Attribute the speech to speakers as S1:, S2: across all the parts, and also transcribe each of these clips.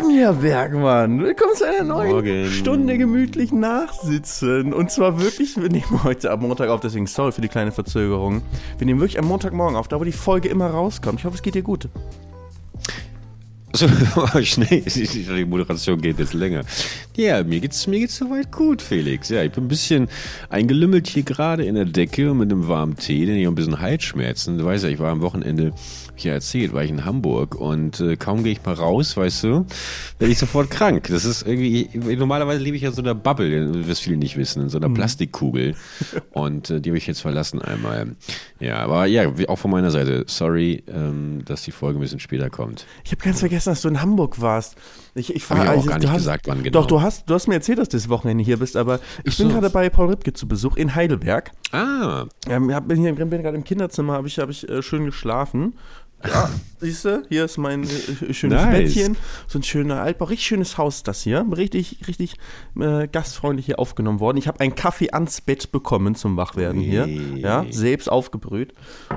S1: Morgen, Herr Bergmann. Willkommen zu einer neuen Morgen. Stunde gemütlich nachsitzen. Und zwar wirklich, wir nehmen heute am Montag auf, deswegen sorry für die kleine Verzögerung. Wir nehmen wirklich am Montagmorgen auf, da wo die Folge immer rauskommt. Ich hoffe, es geht dir gut.
S2: So, schnell, die Moderation geht jetzt länger. Ja, mir geht's, mir geht's soweit gut, Felix. Ja, ich bin ein bisschen eingelümmelt hier gerade in der Decke mit einem warmen Tee, denn ich habe ein bisschen Halsschmerzen. Du weißt ja, ich war am Wochenende ja erzählt, war ich in Hamburg und äh, kaum gehe ich mal raus, weißt du, werde ich sofort krank. Das ist irgendwie, normalerweise lebe ich ja so in einer Bubble, was viele nicht wissen, in so einer mhm. Plastikkugel. und äh, die habe ich jetzt verlassen einmal. Ja, aber ja, auch von meiner Seite, sorry, ähm, dass die Folge ein bisschen später kommt.
S1: Ich habe ganz vergessen, dass du in Hamburg warst. Ich, ich
S2: war also, auch gar nicht hast, gesagt, wann genau.
S1: Doch, du hast, du hast mir erzählt, dass du das Wochenende hier bist, aber ich so. bin gerade bei Paul Ripke zu Besuch in Heidelberg.
S2: Ah.
S1: Ähm, bin, hier, bin gerade im Kinderzimmer, habe ich, hab ich äh, schön geschlafen ja, siehst du, hier ist mein äh, schönes nice. Bettchen. So ein schöner Altbau. Richtig schönes Haus, das hier. Richtig, richtig äh, gastfreundlich hier aufgenommen worden. Ich habe einen Kaffee ans Bett bekommen zum Wachwerden hier. Ja, selbst aufgebrüht.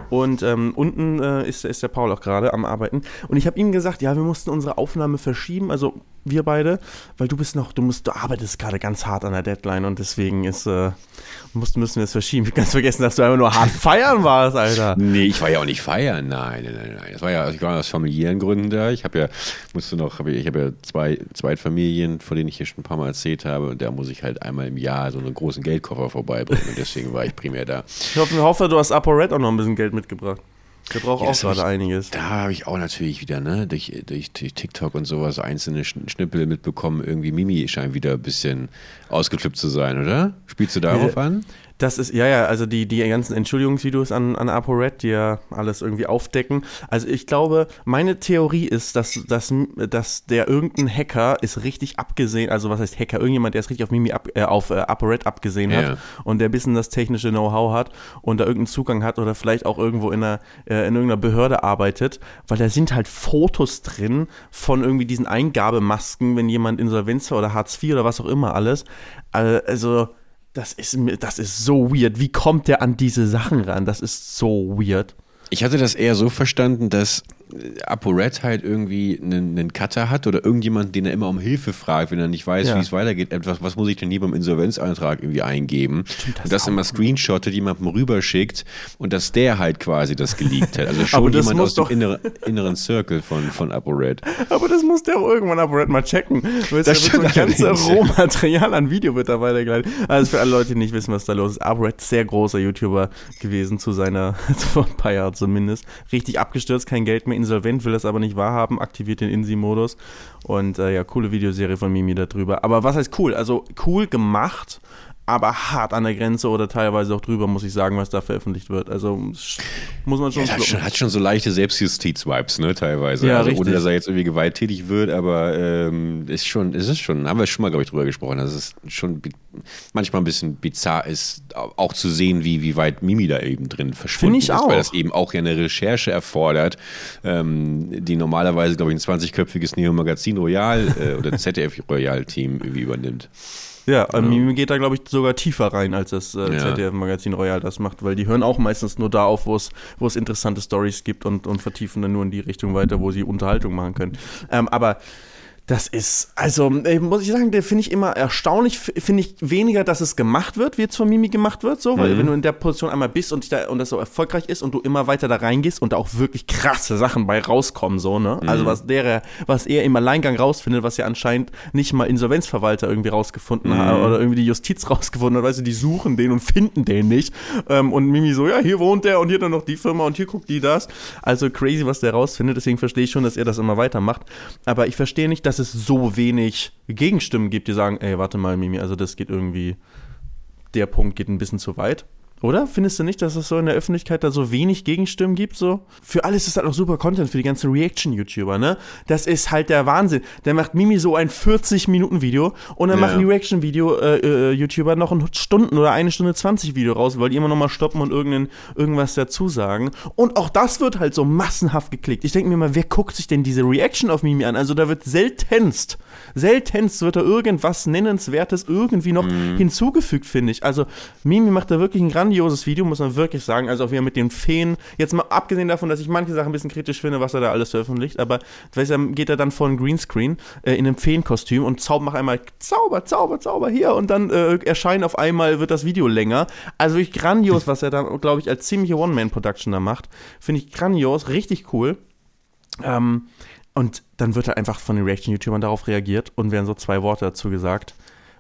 S1: Und ähm, unten äh, ist, ist der Paul auch gerade am Arbeiten. Und ich habe ihm gesagt, ja, wir mussten unsere Aufnahme verschieben. Also wir beide, weil du bist noch, du musst, du arbeitest gerade ganz hart an der Deadline und deswegen ist, äh, mussten, müssen wir es verschieben. Ich ganz vergessen, dass du einfach nur hart feiern warst, Alter.
S2: Nee, ich war ja auch nicht feiern, nein, nein, nein, nein. Das war ja, ich war aus familiären Gründen da. Ich habe ja, musste noch, hab ich, ich habe ja zwei Zweitfamilien, von denen ich hier schon ein paar Mal erzählt habe und da muss ich halt einmal im Jahr so einen großen Geldkoffer vorbeibringen und deswegen war ich primär da.
S1: Ich hoffe, ich hoffe du hast ApoRed auch noch ein bisschen Geld mitgebracht. Der braucht ja, auch gerade einiges.
S2: Da habe ich auch natürlich wieder, ne, durch, durch, durch, TikTok und sowas einzelne Schnippel mitbekommen. Irgendwie Mimi scheint wieder ein bisschen ausgeflippt zu sein, oder? Spielst du darauf äh, an?
S1: Das ist, ja, ja, also die, die ganzen Entschuldigungsvideos an, an ApoRed, die ja alles irgendwie aufdecken. Also ich glaube, meine Theorie ist, dass, dass, dass der irgendein Hacker ist richtig abgesehen, also was heißt Hacker? Irgendjemand, der es richtig auf Mimi ab, äh, auf äh, ApoRed abgesehen ja. hat und der ein bisschen das technische Know-how hat und da irgendeinen Zugang hat oder vielleicht auch irgendwo in, einer, äh, in irgendeiner Behörde arbeitet, weil da sind halt Fotos drin von irgendwie diesen Eingabemasken, wenn jemand Insolvenz oder Hartz IV oder was auch immer alles. Also das ist, das ist so weird. Wie kommt der an diese Sachen ran? Das ist so weird.
S2: Ich hatte das eher so verstanden, dass ApoRed halt irgendwie einen, einen, Cutter hat oder irgendjemand, den er immer um Hilfe fragt, wenn er nicht weiß, ja. wie es weitergeht. Etwas, was muss ich denn hier beim Insolvenzantrag irgendwie eingeben? Stimmt, das und das immer screenshottet, jemandem rüberschickt und dass der halt quasi das geleakt hat. Also schon jemand aus dem inneren, inneren Circle von, von ApoRed.
S1: Aber das muss der auch irgendwann ApoRed mal checken. Weil das ja ganze Rohmaterial an Video wird da weitergeleitet. Also für alle Leute, die nicht wissen, was da los ist. ApoRed, sehr großer YouTuber gewesen zu seiner, vor ein paar Jahren zumindest. Richtig abgestürzt, kein Geld mehr insolvent, will das aber nicht wahrhaben, aktiviert den INSI-Modus. Und äh, ja, coole Videoserie von Mimi darüber. Aber was heißt cool? Also cool gemacht, aber hart an der Grenze oder teilweise auch drüber, muss ich sagen, was da veröffentlicht wird. Also muss man schon.
S2: Ja, hat, schon hat schon so leichte Selbstjustiz-Vibes, ne, teilweise. Ja, also, richtig. ohne dass er jetzt irgendwie gewalttätig wird, aber ähm, ist schon, ist es schon, haben wir schon mal, glaube ich, drüber gesprochen, dass es schon manchmal ein bisschen bizarr ist, auch zu sehen, wie, wie weit Mimi da eben drin verschwunden
S1: ich ist, auch.
S2: weil das eben auch ja eine Recherche erfordert, ähm, die normalerweise, glaube ich, ein 20-köpfiges Neo-Magazin Royal äh, oder ZDF Royal-Team irgendwie übernimmt.
S1: Ja, ja. Mimi geht da, glaube ich, sogar tiefer rein, als das äh, ZDF-Magazin Royal das macht, weil die hören auch meistens nur da auf, wo es interessante Stories gibt und, und vertiefen dann nur in die Richtung weiter, wo sie Unterhaltung machen können. Ähm, aber das ist, also äh, muss ich sagen, der finde ich immer erstaunlich, finde ich weniger, dass es gemacht wird, wie jetzt von Mimi gemacht wird, so, weil mhm. wenn du in der Position einmal bist und, da, und das so erfolgreich ist und du immer weiter da reingehst und da auch wirklich krasse Sachen bei rauskommen, so, ne? Also mhm. Also was der, was er im Alleingang rausfindet, was ja anscheinend nicht mal Insolvenzverwalter irgendwie rausgefunden mhm. hat oder irgendwie die Justiz rausgefunden hat, weißt du, die suchen den und finden den nicht. Ähm, und Mimi so, ja, hier wohnt der und hier dann noch die Firma und hier guckt die das. Also crazy, was der rausfindet, deswegen verstehe ich schon, dass er das immer weitermacht. Aber ich verstehe nicht, dass dass es so wenig Gegenstimmen gibt, die sagen, ey, warte mal, Mimi, also das geht irgendwie, der Punkt geht ein bisschen zu weit. Oder? Findest du nicht, dass es so in der Öffentlichkeit da so wenig Gegenstimmen gibt? So? Für alles ist das auch super Content für die ganzen Reaction-YouTuber, ne? Das ist halt der Wahnsinn. Der macht Mimi so ein 40-Minuten-Video und dann ja. machen die Reaction-Video-YouTuber äh, äh, noch ein Stunden- oder eine Stunde 20 Video raus, weil die immer noch mal stoppen und irgendein, irgendwas dazu sagen. Und auch das wird halt so massenhaft geklickt. Ich denke mir mal, wer guckt sich denn diese Reaction auf Mimi an? Also da wird seltenst, seltenst wird da irgendwas Nennenswertes irgendwie noch mhm. hinzugefügt, finde ich. Also Mimi macht da wirklich einen grandiosen grandioses Video, muss man wirklich sagen. Also auch wie er mit den Feen, jetzt mal abgesehen davon, dass ich manche Sachen ein bisschen kritisch finde, was er da alles veröffentlicht, aber geht er dann vor ein Greenscreen äh, in einem Feenkostüm und zauber, macht einmal Zauber, Zauber, Zauber hier und dann äh, erscheint auf einmal, wird das Video länger. Also wirklich grandios, was er da, glaube ich, als ziemliche One-Man-Production da macht. Finde ich grandios, richtig cool. Ähm, und dann wird er einfach von den Reaction-YouTubern darauf reagiert und werden so zwei Worte dazu gesagt.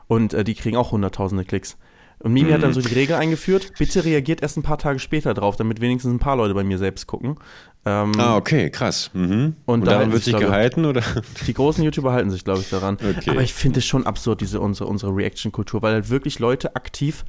S1: Und äh, die kriegen auch hunderttausende Klicks. Und Mimi mhm. hat dann mhm. so die Regel eingeführt, bitte reagiert erst ein paar Tage später drauf, damit wenigstens ein paar Leute bei mir selbst gucken.
S2: Ähm, ah, okay, krass. Mhm. Und, und daran wird sich gehalten, oder?
S1: Die großen YouTuber halten sich, glaube ich, daran. Okay. Aber ich finde es schon absurd, diese unsere, unsere Reaction-Kultur, weil halt wirklich Leute aktiv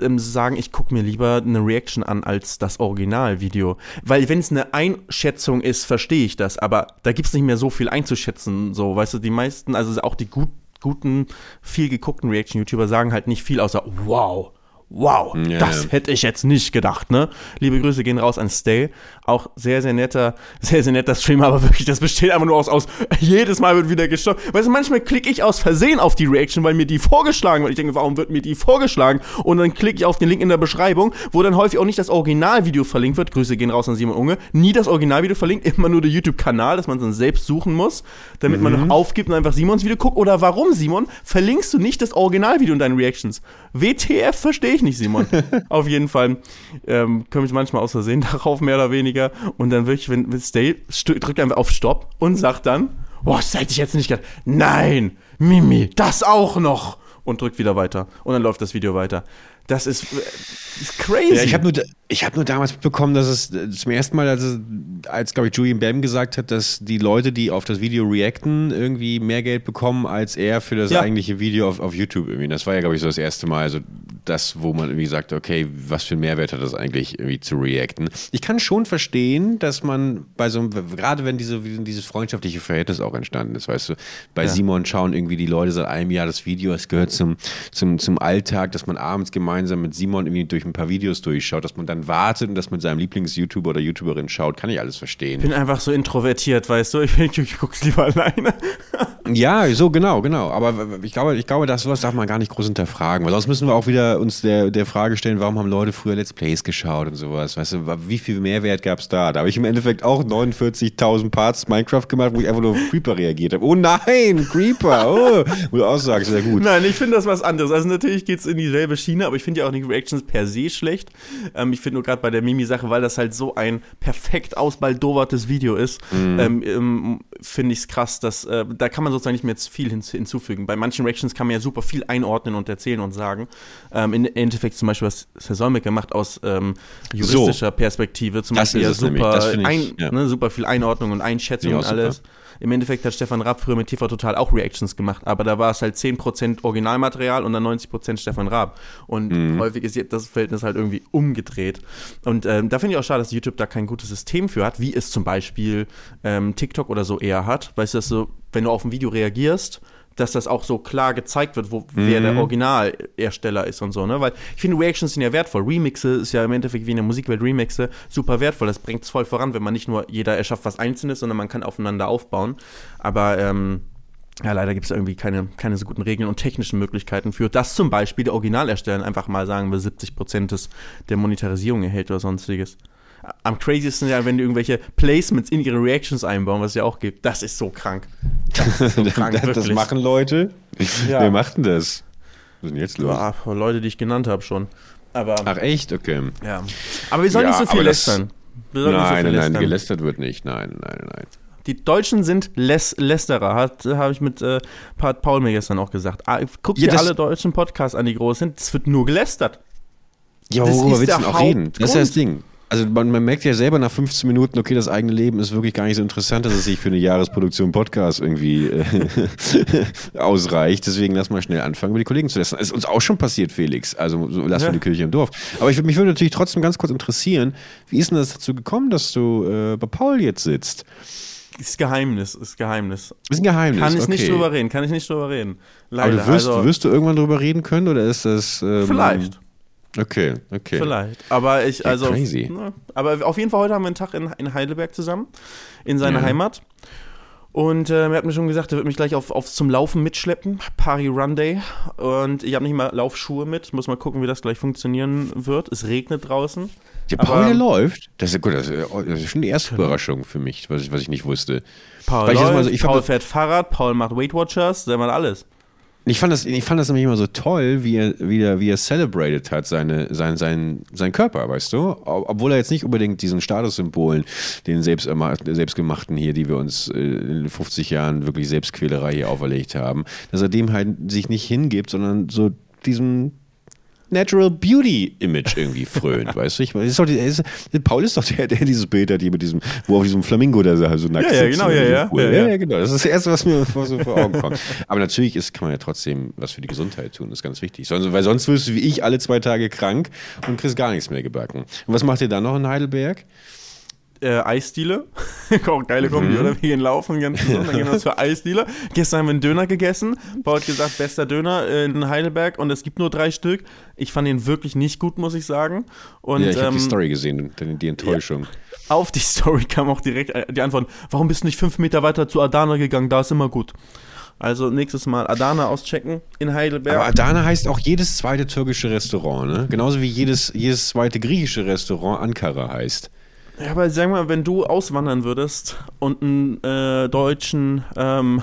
S1: ähm, sagen, ich gucke mir lieber eine Reaction an als das Originalvideo. Weil wenn es eine Einschätzung ist, verstehe ich das, aber da gibt es nicht mehr so viel einzuschätzen. So, weißt du, die meisten, also auch die gut, guten, viel geguckten Reaction-YouTuber sagen halt nicht viel außer wow wow, ja, das hätte ich jetzt nicht gedacht, ne? Liebe Grüße gehen raus an Stay. Auch sehr, sehr netter, sehr, sehr netter Streamer, aber wirklich, das besteht einfach nur aus, aus jedes Mal wird wieder gestoppt. Weißt du, manchmal klicke ich aus Versehen auf die Reaction, weil mir die vorgeschlagen wird. Ich denke, warum wird mir die vorgeschlagen? Und dann klicke ich auf den Link in der Beschreibung, wo dann häufig auch nicht das Originalvideo verlinkt wird. Grüße gehen raus an Simon Unge. Nie das Originalvideo verlinkt, immer nur der YouTube-Kanal, dass man es dann selbst suchen muss, damit mhm. man noch aufgibt und einfach Simons Video guckt. Oder warum, Simon, verlinkst du nicht das Originalvideo in deinen Reactions? WTF verstehe ich nicht, Simon. Auf jeden Fall ähm, komme ich manchmal aus Versehen darauf, mehr oder weniger. Und dann wirklich, wenn, wenn Stay drückt einfach auf Stopp und sagt dann, boah, das hätte ich jetzt nicht gedacht. Nein, Mimi, das auch noch. Und drückt wieder weiter. Und dann läuft das Video weiter. Das ist, äh, ist crazy.
S2: Ja, ich habe nur, hab nur damals mitbekommen, dass es äh, zum ersten Mal, als, als glaube ich, Julian Bam gesagt hat, dass die Leute, die auf das Video reacten, irgendwie mehr Geld bekommen als er für das ja. eigentliche Video auf, auf YouTube. Irgendwie. Das war ja, glaube ich, so das erste Mal. Also das, wo man irgendwie sagt, okay, was für einen Mehrwert hat das eigentlich, irgendwie zu reacten. Ich kann schon verstehen, dass man bei so einem, gerade wenn diese, dieses freundschaftliche Verhältnis auch entstanden ist, weißt du, bei ja. Simon schauen irgendwie die Leute seit einem Jahr das Video, es gehört zum, zum, zum Alltag, dass man abends gemeinsam mit Simon irgendwie durch ein paar Videos durchschaut, dass man dann wartet und das mit seinem Lieblings-YouTuber oder YouTuberin schaut, kann ich alles verstehen.
S1: Ich bin einfach so introvertiert, weißt du, ich, ich, ich guck's lieber alleine.
S2: ja, so genau, genau. Aber ich glaube, ich glaube, das sowas darf man gar nicht groß hinterfragen, weil sonst müssen wir auch wieder uns der, der Frage stellen, warum haben Leute früher Let's Plays geschaut und sowas? Weißt du, wie viel Mehrwert gab es da? Da habe ich im Endeffekt auch 49.000 Parts Minecraft gemacht, wo ich einfach nur auf Creeper reagiert habe. Oh nein, Creeper! Oh, wo du auch sagst, sehr gut.
S1: Nein, ich finde das was anderes. Also natürlich geht es in dieselbe Schiene, aber ich finde ja auch nicht Reactions per se schlecht. Ähm, ich finde nur gerade bei der Mimi-Sache, weil das halt so ein perfekt ausbaldovertes Video ist, mhm. ähm, ähm, finde ich es krass, dass äh, da kann man sozusagen nicht mehr viel hinzufügen. Bei manchen Reactions kann man ja super viel einordnen und erzählen und sagen. Ähm, im Endeffekt zum Beispiel, was Herr Solmecke macht aus ähm, juristischer so. Perspektive, zum
S2: das
S1: Beispiel ja
S2: super,
S1: ich, ein, ja. ne, super viel Einordnung und Einschätzung und alles. Super. Im Endeffekt hat Stefan Raab früher mit TV Total auch Reactions gemacht, aber da war es halt 10% Originalmaterial und dann 90% Stefan Raab. Und mhm. häufig ist das Verhältnis halt irgendwie umgedreht. Und ähm, da finde ich auch schade, dass YouTube da kein gutes System für hat, wie es zum Beispiel ähm, TikTok oder so eher hat. Weißt du, so, wenn du auf ein Video reagierst, dass das auch so klar gezeigt wird, wo, mhm. wer der. Originalersteller ist und so, ne? Weil ich finde, Reactions sind ja wertvoll. Remixe ist ja im Endeffekt wie in der Musikwelt Remixe super wertvoll. Das bringt es voll voran, wenn man nicht nur jeder erschafft was Einzelnes, sondern man kann aufeinander aufbauen. Aber ähm, ja, leider gibt es irgendwie keine, keine so guten Regeln und technischen Möglichkeiten für, dass zum Beispiel der Originalersteller einfach mal sagen wir 70 Prozent der Monetarisierung erhält oder sonstiges am craziesten ja, wenn die irgendwelche Placements in ihre Reactions einbauen, was es ja auch gibt. Das ist so krank.
S2: Das, ist so krank, das machen Leute. Ja. Wer macht denn das?
S1: Was ist denn jetzt los? Ja, Leute, die ich genannt habe schon. Aber,
S2: Ach echt? Okay.
S1: Ja. Aber wir sollen ja, nicht so viel lästern.
S2: nein, so nein, nein, gelästert wird nicht. Nein, nein, nein.
S1: Die Deutschen sind Läs Lästerer, habe ich mit äh, Paul mir gestern auch gesagt. Ah, guck dir alle deutschen Podcasts an, die groß sind. Es wird nur gelästert.
S2: Ja, worüber willst du denn auch reden? Das ist ja das Ding. Also man, man, merkt ja selber nach 15 Minuten, okay, das eigene Leben ist wirklich gar nicht so interessant, dass es sich für eine Jahresproduktion Podcast irgendwie äh, ausreicht. Deswegen lass mal schnell anfangen, über die Kollegen zu lassen. Das ist uns auch schon passiert, Felix. Also so, lass ja. die Kirche im Dorf. Aber ich, mich würde natürlich trotzdem ganz kurz interessieren, wie ist denn das dazu gekommen, dass du äh, bei Paul jetzt sitzt?
S1: Ist Geheimnis, ist Geheimnis.
S2: Ist ein Geheimnis.
S1: Kann ich
S2: okay.
S1: nicht drüber reden, kann ich nicht drüber reden.
S2: Leider. Aber du wirst, also, wirst du irgendwann drüber reden können oder ist das.
S1: Ähm, vielleicht.
S2: Okay, okay.
S1: Vielleicht. Aber ich, ja, also. Crazy. Ne, aber auf jeden Fall heute haben wir einen Tag in, in Heidelberg zusammen, in seiner ja. Heimat. Und äh, er hat mir schon gesagt, er wird mich gleich auf, auf zum Laufen mitschleppen, Party Run Day. Und ich habe nicht mal Laufschuhe mit. Muss mal gucken, wie das gleich funktionieren wird. Es regnet draußen.
S2: Der Paul, der läuft. Das ist, gut, das ist schon die erste genau. Überraschung für mich, was ich, was ich nicht wusste.
S1: Paul, läuft, so, Paul fährt Fahrrad, Paul macht Weight Watchers, der macht alles.
S2: Ich fand, das, ich fand das nämlich immer so toll, wie er, wie er, wie er celebrated hat, seine, sein, sein, sein Körper, weißt du? Obwohl er jetzt nicht unbedingt diesen Statussymbolen, den selbst, selbstgemachten hier, die wir uns äh, in 50 Jahren wirklich Selbstquälerei hier auferlegt haben, dass er dem halt sich nicht hingibt, sondern so diesem Natural Beauty Image irgendwie frönt, weißt du? Ich, ist doch, ist, Paul ist doch der, der dieses Bild hat, hier mit diesem, wo auf diesem Flamingo da so nackt
S1: ja, ja, genau, ja, ja,
S2: ja, ja, ja, genau. Das ist das Erste, was mir vor, so vor Augen kommt. Aber natürlich ist, kann man ja trotzdem was für die Gesundheit tun, das ist ganz wichtig. Sonst, weil sonst wirst du wie ich alle zwei Tage krank und kriegst gar nichts mehr gebacken. Und was macht ihr dann noch in Heidelberg?
S1: Äh, Eisdiele. Geile Kombi, mhm. oder? Wir gehen laufen, ganz gesund, dann gehen wir zur Eisdiele. Gestern haben wir einen Döner gegessen. Paul hat gesagt, bester Döner in Heidelberg und es gibt nur drei Stück. Ich fand ihn wirklich nicht gut, muss ich sagen. Und,
S2: ja, ich habe ähm, die Story gesehen, die Enttäuschung. Ja,
S1: auf die Story kam auch direkt äh, die Antwort, warum bist du nicht fünf Meter weiter zu Adana gegangen? Da ist immer gut. Also nächstes Mal Adana auschecken in Heidelberg. Aber
S2: Adana heißt auch jedes zweite türkische Restaurant, ne? Genauso wie jedes, jedes zweite griechische Restaurant Ankara heißt.
S1: Ja, aber sag mal, wenn du auswandern würdest und einen äh, deutschen, ähm,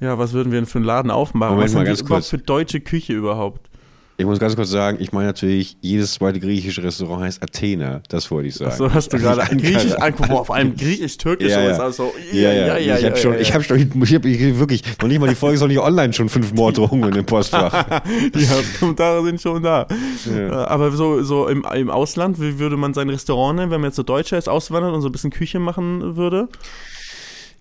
S1: ja, was würden wir denn für einen Laden aufmachen?
S2: Moment
S1: was
S2: mal ganz kurz.
S1: für deutsche Küche überhaupt?
S2: Ich muss ganz kurz sagen, ich meine natürlich, jedes zweite griechische Restaurant heißt Athena. Das wollte ich sagen.
S1: So hast du gerade griechisch angeguckt, vor allem griechisch-türkisch
S2: ja, ja.
S1: Also,
S2: ja, ja, ja, Ich habe schon, ich habe schon, ich habe wirklich, noch nicht mal die Folge ist noch nicht online, schon fünf Morddrohungen in dem Postfach.
S1: die Kommentare sind schon da. Ja. Aber so, so im, im Ausland, wie würde man sein Restaurant nennen, wenn man jetzt so Deutscher ist, auswandern und so ein bisschen Küche machen würde?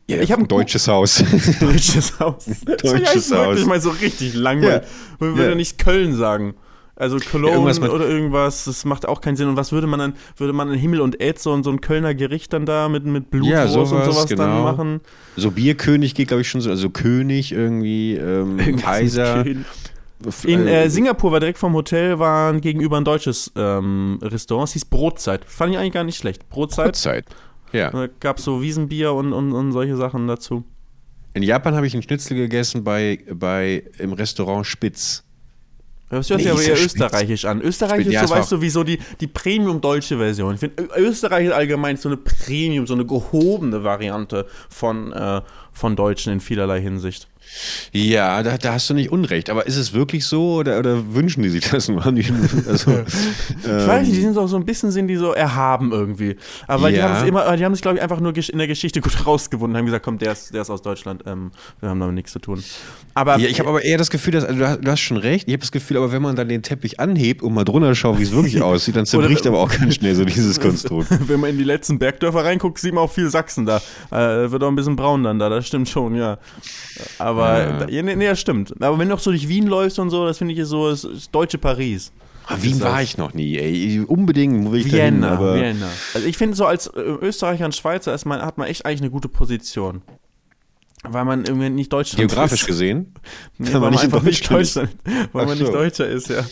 S2: Ja, ich habe ein deutsches Haus.
S1: deutsches Haus.
S2: deutsches
S1: ja, Haus. Ich meine, so richtig langweilig. Ja. Man würde ja. nicht Köln sagen. Also Cologne ja, oder irgendwas, das macht auch keinen Sinn. Und was würde man dann, würde man in Himmel und Ed so, so ein Kölner Gericht dann da mit, mit Blutwurst ja, sowas, und sowas genau. dann machen?
S2: So Bierkönig geht, glaube ich, schon so, also König irgendwie, ähm, Kaiser.
S1: In äh, Singapur war direkt vom Hotel war gegenüber ein deutsches ähm, Restaurant, es hieß Brotzeit. Fand ich eigentlich gar nicht schlecht. Brotzeit.
S2: Brotzeit. Ja.
S1: Da gab es so Wiesenbier und, und, und solche Sachen dazu.
S2: In Japan habe ich einen Schnitzel gegessen bei, bei im Restaurant Spitz.
S1: Das hört sich aber eher österreichisch an. Österreich ist so, weißt du, wie so die, die Premium-deutsche Version. Ich finde, Österreich ist allgemein so eine Premium, so eine gehobene Variante von, äh, von Deutschen in vielerlei Hinsicht.
S2: Ja, da, da, hast du nicht Unrecht. Aber ist es wirklich so oder, oder wünschen die sich das nur? also,
S1: ähm, ich weiß nicht, die sind auch so ein bisschen sind die so erhaben irgendwie. Aber ja. die haben es immer, die haben sich, glaube ich, einfach nur in der Geschichte gut rausgewonnen, haben gesagt, komm, der ist, der ist aus Deutschland, ähm, wir haben damit nichts zu tun.
S2: Aber ja, ich habe aber eher das Gefühl, dass, also du, hast, du hast schon recht, ich habe das Gefühl, aber wenn man dann den Teppich anhebt und mal drunter schaut, wie es wirklich aussieht, dann zerbricht aber auch ganz schnell so dieses Konstrukt.
S1: wenn man in die letzten Bergdörfer reinguckt, sieht man auch viel Sachsen da. Äh, wird auch ein bisschen braun dann da, das stimmt schon, ja. Aber, ja. nee, nee, das stimmt. Aber wenn du auch so durch Wien läufst und so, das finde ich so, das, das deutsche Paris.
S2: Ah, Wien war ich noch nie, ey. Unbedingt will ich
S1: Vienna,
S2: dahin, aber
S1: Vienna. Also ich finde so als äh, Österreicher und Schweizer ist man, hat man echt eigentlich eine gute Position. Weil man irgendwie nicht Deutschland
S2: Geografisch
S1: ist.
S2: gesehen?
S1: Nee, weil, man einfach nicht Deutschland, weil Ach man so. nicht Deutscher ist, ja.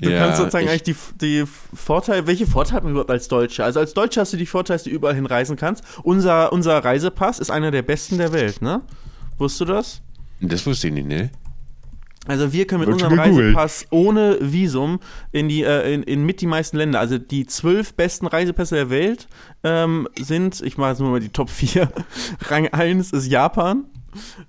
S1: Du ja, kannst sozusagen eigentlich die, die Vorteile, welche Vorteile hat man überhaupt als Deutscher? Also als Deutscher hast du die Vorteile, dass du überall hinreisen kannst. Unser, unser Reisepass ist einer der besten der Welt, ne? Wusstest du das?
S2: Das wusste ich nicht, ne?
S1: Also wir können mit Wird unserem Reisepass ohne Visum in die äh, in, in, mit die meisten Länder. Also die zwölf besten Reisepässe der Welt ähm, sind, ich mache jetzt nur mal die Top 4. Rang 1 ist Japan.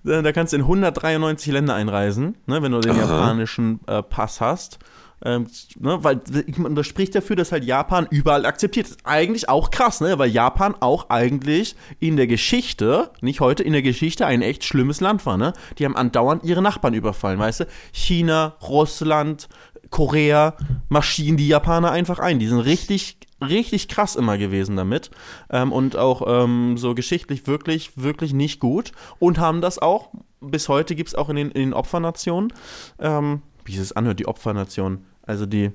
S1: Da kannst du in 193 Länder einreisen, ne, wenn du den Aha. japanischen äh, Pass hast. Ähm, ne, weil das spricht dafür, dass halt Japan überall akzeptiert ist. Eigentlich auch krass, ne? Weil Japan auch eigentlich in der Geschichte, nicht heute, in der Geschichte ein echt schlimmes Land war, ne? Die haben andauernd ihre Nachbarn überfallen, weißt du? China, Russland, Korea marschieren die Japaner einfach ein. Die sind richtig, richtig krass immer gewesen damit. Ähm, und auch ähm, so geschichtlich wirklich, wirklich nicht gut. Und haben das auch, bis heute gibt es auch in den, in den Opfernationen, ähm, wie es anhört, die Opfernationen also die,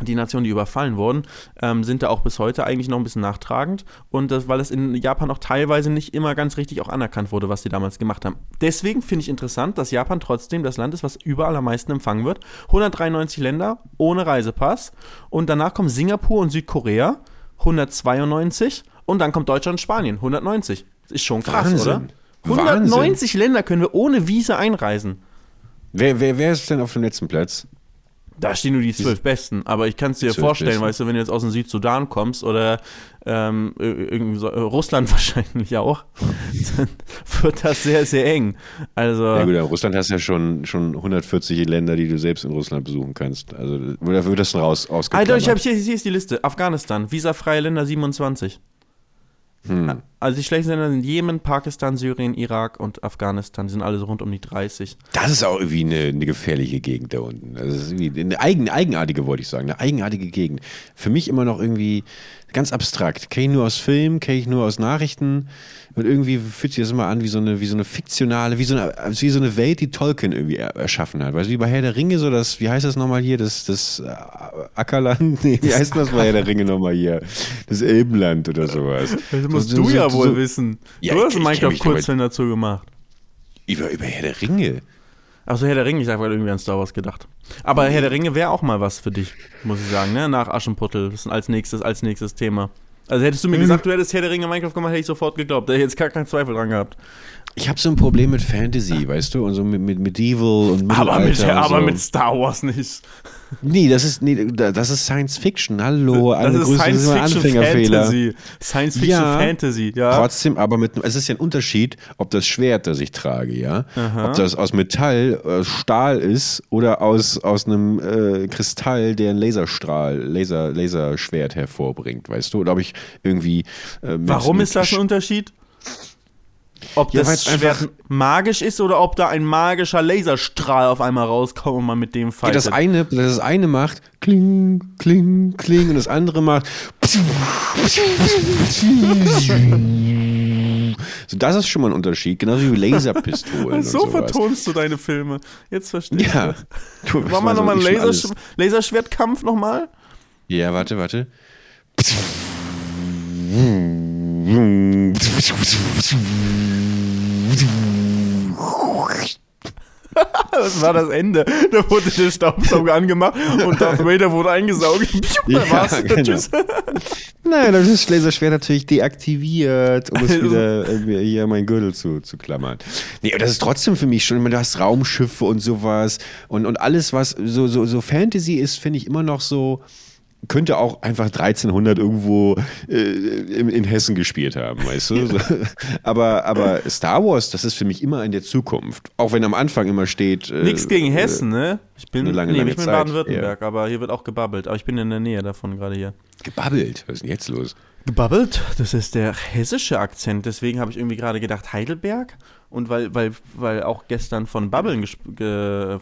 S1: die Nationen, die überfallen wurden, ähm, sind da auch bis heute eigentlich noch ein bisschen nachtragend. Und das, weil es in Japan auch teilweise nicht immer ganz richtig auch anerkannt wurde, was sie damals gemacht haben. Deswegen finde ich interessant, dass Japan trotzdem das Land ist, was überall am meisten empfangen wird. 193 Länder ohne Reisepass. Und danach kommen Singapur und Südkorea, 192. Und dann kommt Deutschland und Spanien, 190. Ist schon krass, Wahnsinn. oder? 190 Wahnsinn. Länder können wir ohne Visa einreisen.
S2: Wer, wer, wer ist denn auf dem letzten Platz?
S1: Da stehen nur die zwölf Besten, aber ich kann es dir vorstellen, Besten. weißt du, wenn du jetzt aus dem Südsudan kommst oder ähm, irgendwie so, äh, Russland wahrscheinlich auch, dann wird das sehr, sehr eng. Also,
S2: ja gut, in Russland hast ja schon, schon 140 Länder, die du selbst in Russland besuchen kannst. Also da wird das dann raus ausgeklammert.
S1: Alter, ich habe hier, hier ist die Liste. Afghanistan, visafreie Länder 27. Hm. Also die schlechtesten Länder sind Jemen, Pakistan, Syrien, Irak und Afghanistan. Die sind alle so rund um die 30.
S2: Das ist auch irgendwie eine, eine gefährliche Gegend da unten. Das ist irgendwie eine eigen, eigenartige, wollte ich sagen. Eine eigenartige Gegend. Für mich immer noch irgendwie ganz abstrakt. Kenne ich nur aus Filmen, kenne ich nur aus Nachrichten. Und irgendwie fühlt sich das immer an wie so eine, wie so eine fiktionale, wie so eine, wie so eine Welt, die Tolkien irgendwie erschaffen hat. Weißt du, wie bei Herr der Ringe, so das, wie heißt das nochmal hier, das, das äh, Ackerland? Nee, wie heißt das bei Herr der Ringe nochmal hier? Das Elbenland oder sowas.
S1: Das musst so, du so, ja so, wohl wissen. Ja, du hast Minecraft-Kurzfilm dazu gemacht.
S2: Über, über Herr der Ringe?
S1: Achso, Herr der Ringe, ich habe irgendwie an Star Wars gedacht. Aber Herr der Ringe wäre auch mal was für dich, muss ich sagen, ne? Nach Aschenputtel. Das ist als nächstes, als nächstes Thema. Also hättest du mir mhm. gesagt, du hättest Herr der Ringe Minecraft gemacht, hätte ich sofort geglaubt. Da hätte ich jetzt gar keinen Zweifel dran gehabt.
S2: Ich habe so ein Problem mit Fantasy, weißt du, und so mit, mit Medieval und
S1: aber mit, aber so. mit Star Wars nicht.
S2: Nee, das ist, nee, das ist Science Fiction. Hallo,
S1: alle das ist Science Fiction
S2: Anfängerfehler.
S1: Fantasy. Science Fiction ja, Fantasy, ja.
S2: Trotzdem, aber mit, es ist ja ein Unterschied, ob das Schwert, das ich trage, ja, Aha. ob das aus Metall, aus äh, Stahl ist oder aus, aus einem äh, Kristall, der einen Laserstrahl, Laser, Laserschwert hervorbringt, weißt du? Oder ob ich irgendwie.
S1: Äh, Warum ist das ein Unterschied? Ob ja, das Schwert magisch ist oder ob da ein magischer Laserstrahl auf einmal rauskommt und man mit dem fightet.
S2: Das eine, das eine macht kling, kling, kling und das andere macht so, das ist schon mal ein Unterschied, genauso wie Laserpistolen.
S1: so vertonst du deine Filme. Jetzt verstehe ich. Ja. Du, Machen wir nochmal einen Lasersch Laserschwertkampf nochmal?
S2: Ja, warte, warte.
S1: Das war das Ende. Da wurde der Staubsauger angemacht und Darth Vader wurde eingesaugt.
S2: ja, war's. Genau. Tschüss. Nein, das ist Laserschwert natürlich deaktiviert, um also. es wieder hier mein Gürtel zu, zu klammern. Nee, aber das ist trotzdem für mich schon, du hast Raumschiffe und sowas und, und alles, was so, so, so Fantasy ist, finde ich immer noch so könnte auch einfach 1300 irgendwo äh, in, in, Hessen gespielt haben, weißt du? So. aber, aber Star Wars, das ist für mich immer in der Zukunft. Auch wenn am Anfang immer steht.
S1: Äh, Nichts gegen Hessen, ne? Ich bin, lange, nee, lange ich bin in Baden-Württemberg, ja. aber hier wird auch gebabbelt. Aber ich bin in der Nähe davon gerade hier.
S2: Gebabbelt? Was ist denn jetzt los?
S1: Gebabbelt? Das ist der hessische Akzent. Deswegen habe ich irgendwie gerade gedacht Heidelberg. Und weil, weil, weil auch gestern von Babbeln ges ge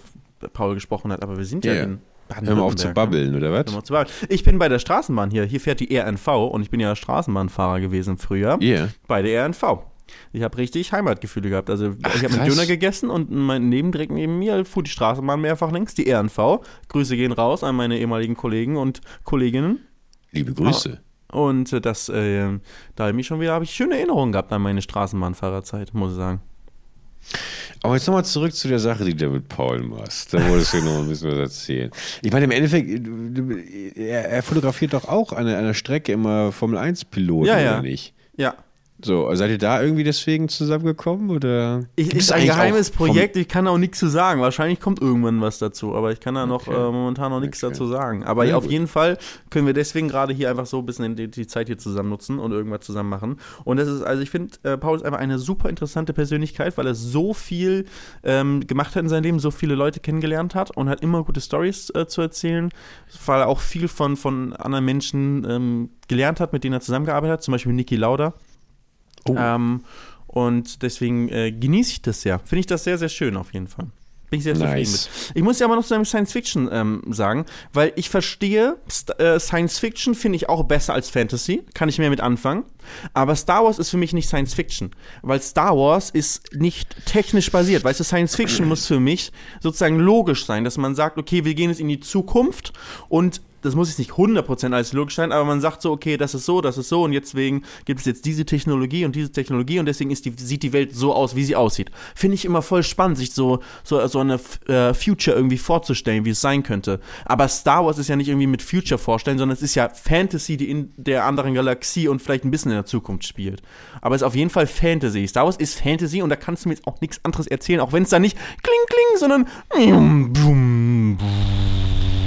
S1: Paul gesprochen hat, aber wir sind yeah. ja in
S2: Hör mal auf zu babbeln, oder was?
S1: Ich bin bei der Straßenbahn hier. Hier fährt die RNV und ich bin ja Straßenbahnfahrer gewesen früher. Yeah. Bei der RNV. Ich habe richtig Heimatgefühle gehabt. Also Ach, ich habe einen Döner gegessen und mein neben direkt neben mir fuhr die Straßenbahn mehrfach links, die RNV. Grüße gehen raus an meine ehemaligen Kollegen und Kolleginnen.
S2: Liebe Grüße.
S1: Und das, äh, da habe ich schon wieder, habe ich schöne Erinnerungen gehabt an meine Straßenbahnfahrerzeit, muss ich sagen.
S2: Aber jetzt nochmal zurück zu der Sache, die du mit Paul machst. Da wolltest du noch ein bisschen was erzählen. Ich meine, im Endeffekt, er, er fotografiert doch auch an einer Strecke immer Formel-1-Piloten,
S1: ja, ja.
S2: oder nicht?
S1: Ja.
S2: So, seid ihr da irgendwie deswegen zusammengekommen oder?
S1: Ich, ist ein geheimes Projekt, ich kann auch nichts zu sagen. Wahrscheinlich kommt irgendwann was dazu, aber ich kann da noch okay. äh, momentan noch nichts okay. dazu sagen. Aber ja, auf jeden Fall können wir deswegen gerade hier einfach so ein bisschen die, die, Zeit hier zusammen nutzen und irgendwas zusammen machen. Und das ist, also ich finde, äh, Paul ist einfach eine super interessante Persönlichkeit, weil er so viel ähm, gemacht hat in seinem Leben, so viele Leute kennengelernt hat und hat immer gute Stories äh, zu erzählen, weil er auch viel von, von anderen Menschen ähm, gelernt hat, mit denen er zusammengearbeitet hat, zum Beispiel Niki Lauda. Oh. Ähm, und deswegen äh, genieße ich das sehr. Finde ich das sehr, sehr schön auf jeden Fall. Bin ich sehr nice. zufrieden mit. Ich muss ja aber noch zu einem Science Fiction ähm, sagen, weil ich verstehe, St äh, Science Fiction finde ich auch besser als Fantasy, kann ich mehr mit anfangen. Aber Star Wars ist für mich nicht Science Fiction, weil Star Wars ist nicht technisch basiert. Weißt du, Science Fiction muss für mich sozusagen logisch sein, dass man sagt, okay, wir gehen jetzt in die Zukunft und das muss jetzt nicht 100% als logisch sein, aber man sagt so, okay, das ist so, das ist so und deswegen gibt es jetzt diese Technologie und diese Technologie und deswegen die, sieht die Welt so aus, wie sie aussieht. Finde ich immer voll spannend, sich so, so, so eine äh, Future irgendwie vorzustellen, wie es sein könnte. Aber Star Wars ist ja nicht irgendwie mit Future vorstellen, sondern es ist ja Fantasy, die in der anderen Galaxie und vielleicht ein bisschen in der Zukunft spielt. Aber es ist auf jeden Fall Fantasy. Star Wars ist Fantasy und da kannst du mir jetzt auch nichts anderes erzählen, auch wenn es da nicht kling kling, sondern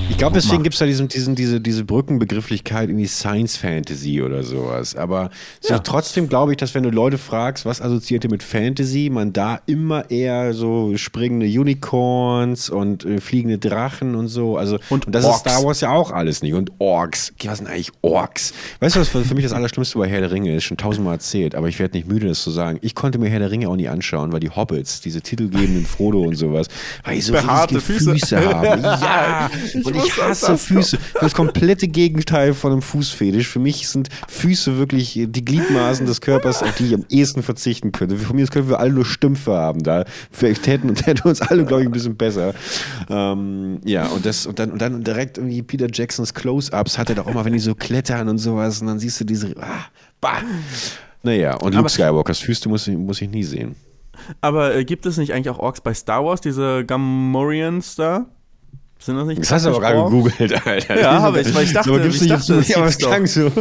S2: ich glaube, deswegen gibt es da diesen, diesen, diese, diese Brückenbegrifflichkeit in die Science Fantasy oder sowas. Aber so ja. trotzdem glaube ich, dass wenn du Leute fragst, was assoziiert ihr mit Fantasy, man da immer eher so springende Unicorns und äh, fliegende Drachen und so. Also, und, und das Orks. ist Star Wars ja auch alles nicht. Und Orks. Was sind eigentlich Orks? Weißt du, was für mich das Allerschlimmste bei Herr der Ringe ist? Schon tausendmal erzählt, aber ich werde nicht müde, das zu sagen. Ich konnte mir Herr der Ringe auch nie anschauen, weil die Hobbits, diese titelgebenden Frodo und sowas, weil die so
S1: riesige Füße. Füße haben.
S2: Ja, und ich hasse Füße. Das komplette Gegenteil von einem Fußfetisch. Für mich sind Füße wirklich die Gliedmaßen des Körpers, auf die ich am ehesten verzichten könnte. Von mir können wir alle nur Stümpfe haben da. Vielleicht täten, täten uns alle, glaube ich, ein bisschen besser. Ähm, ja, und, das, und, dann, und dann direkt irgendwie Peter Jacksons Close-Ups hat er doch auch mal, wenn die so klettern und sowas, und dann siehst du diese. Ah, bah. Naja, und Luke Skywalkers Füße muss ich, muss ich nie sehen.
S1: Aber äh, gibt es nicht eigentlich auch Orks bei Star Wars, diese Gamorreans da?
S2: Sind das nicht Das hast du aber gerade gegoogelt, Alter.
S1: Ja, habe ich, weil ich dachte, so,
S2: gibt's
S1: ich
S2: dachte, nicht, aber es klang so.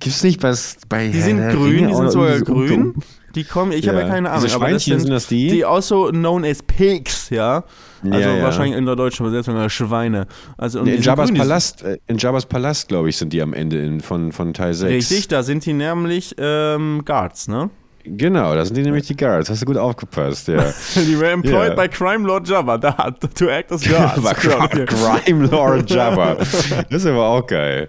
S2: Gibt's nicht was bei
S1: Die sind grün, die sind sogar grün. Die kommen, ich ja. habe ja keine Ahnung.
S2: Diese aber das sind, sind das die?
S1: Die also known as pigs, ja. Also ja, ja. wahrscheinlich in der deutschen Übersetzung Schweine. Also
S2: in, Jabba's grün, Palast, äh, in Jabba's Palast, glaube ich, sind die am Ende in, von, von Teil 6.
S1: Richtig, da sind die nämlich ähm, Guards, ne?
S2: Genau, das sind die nämlich die Guards. Hast du gut aufgepasst, ja.
S1: die were employed yeah. by Crime Lord Jabba, da to act as guards.
S2: Crime Lord Jabba. Das ist aber auch geil.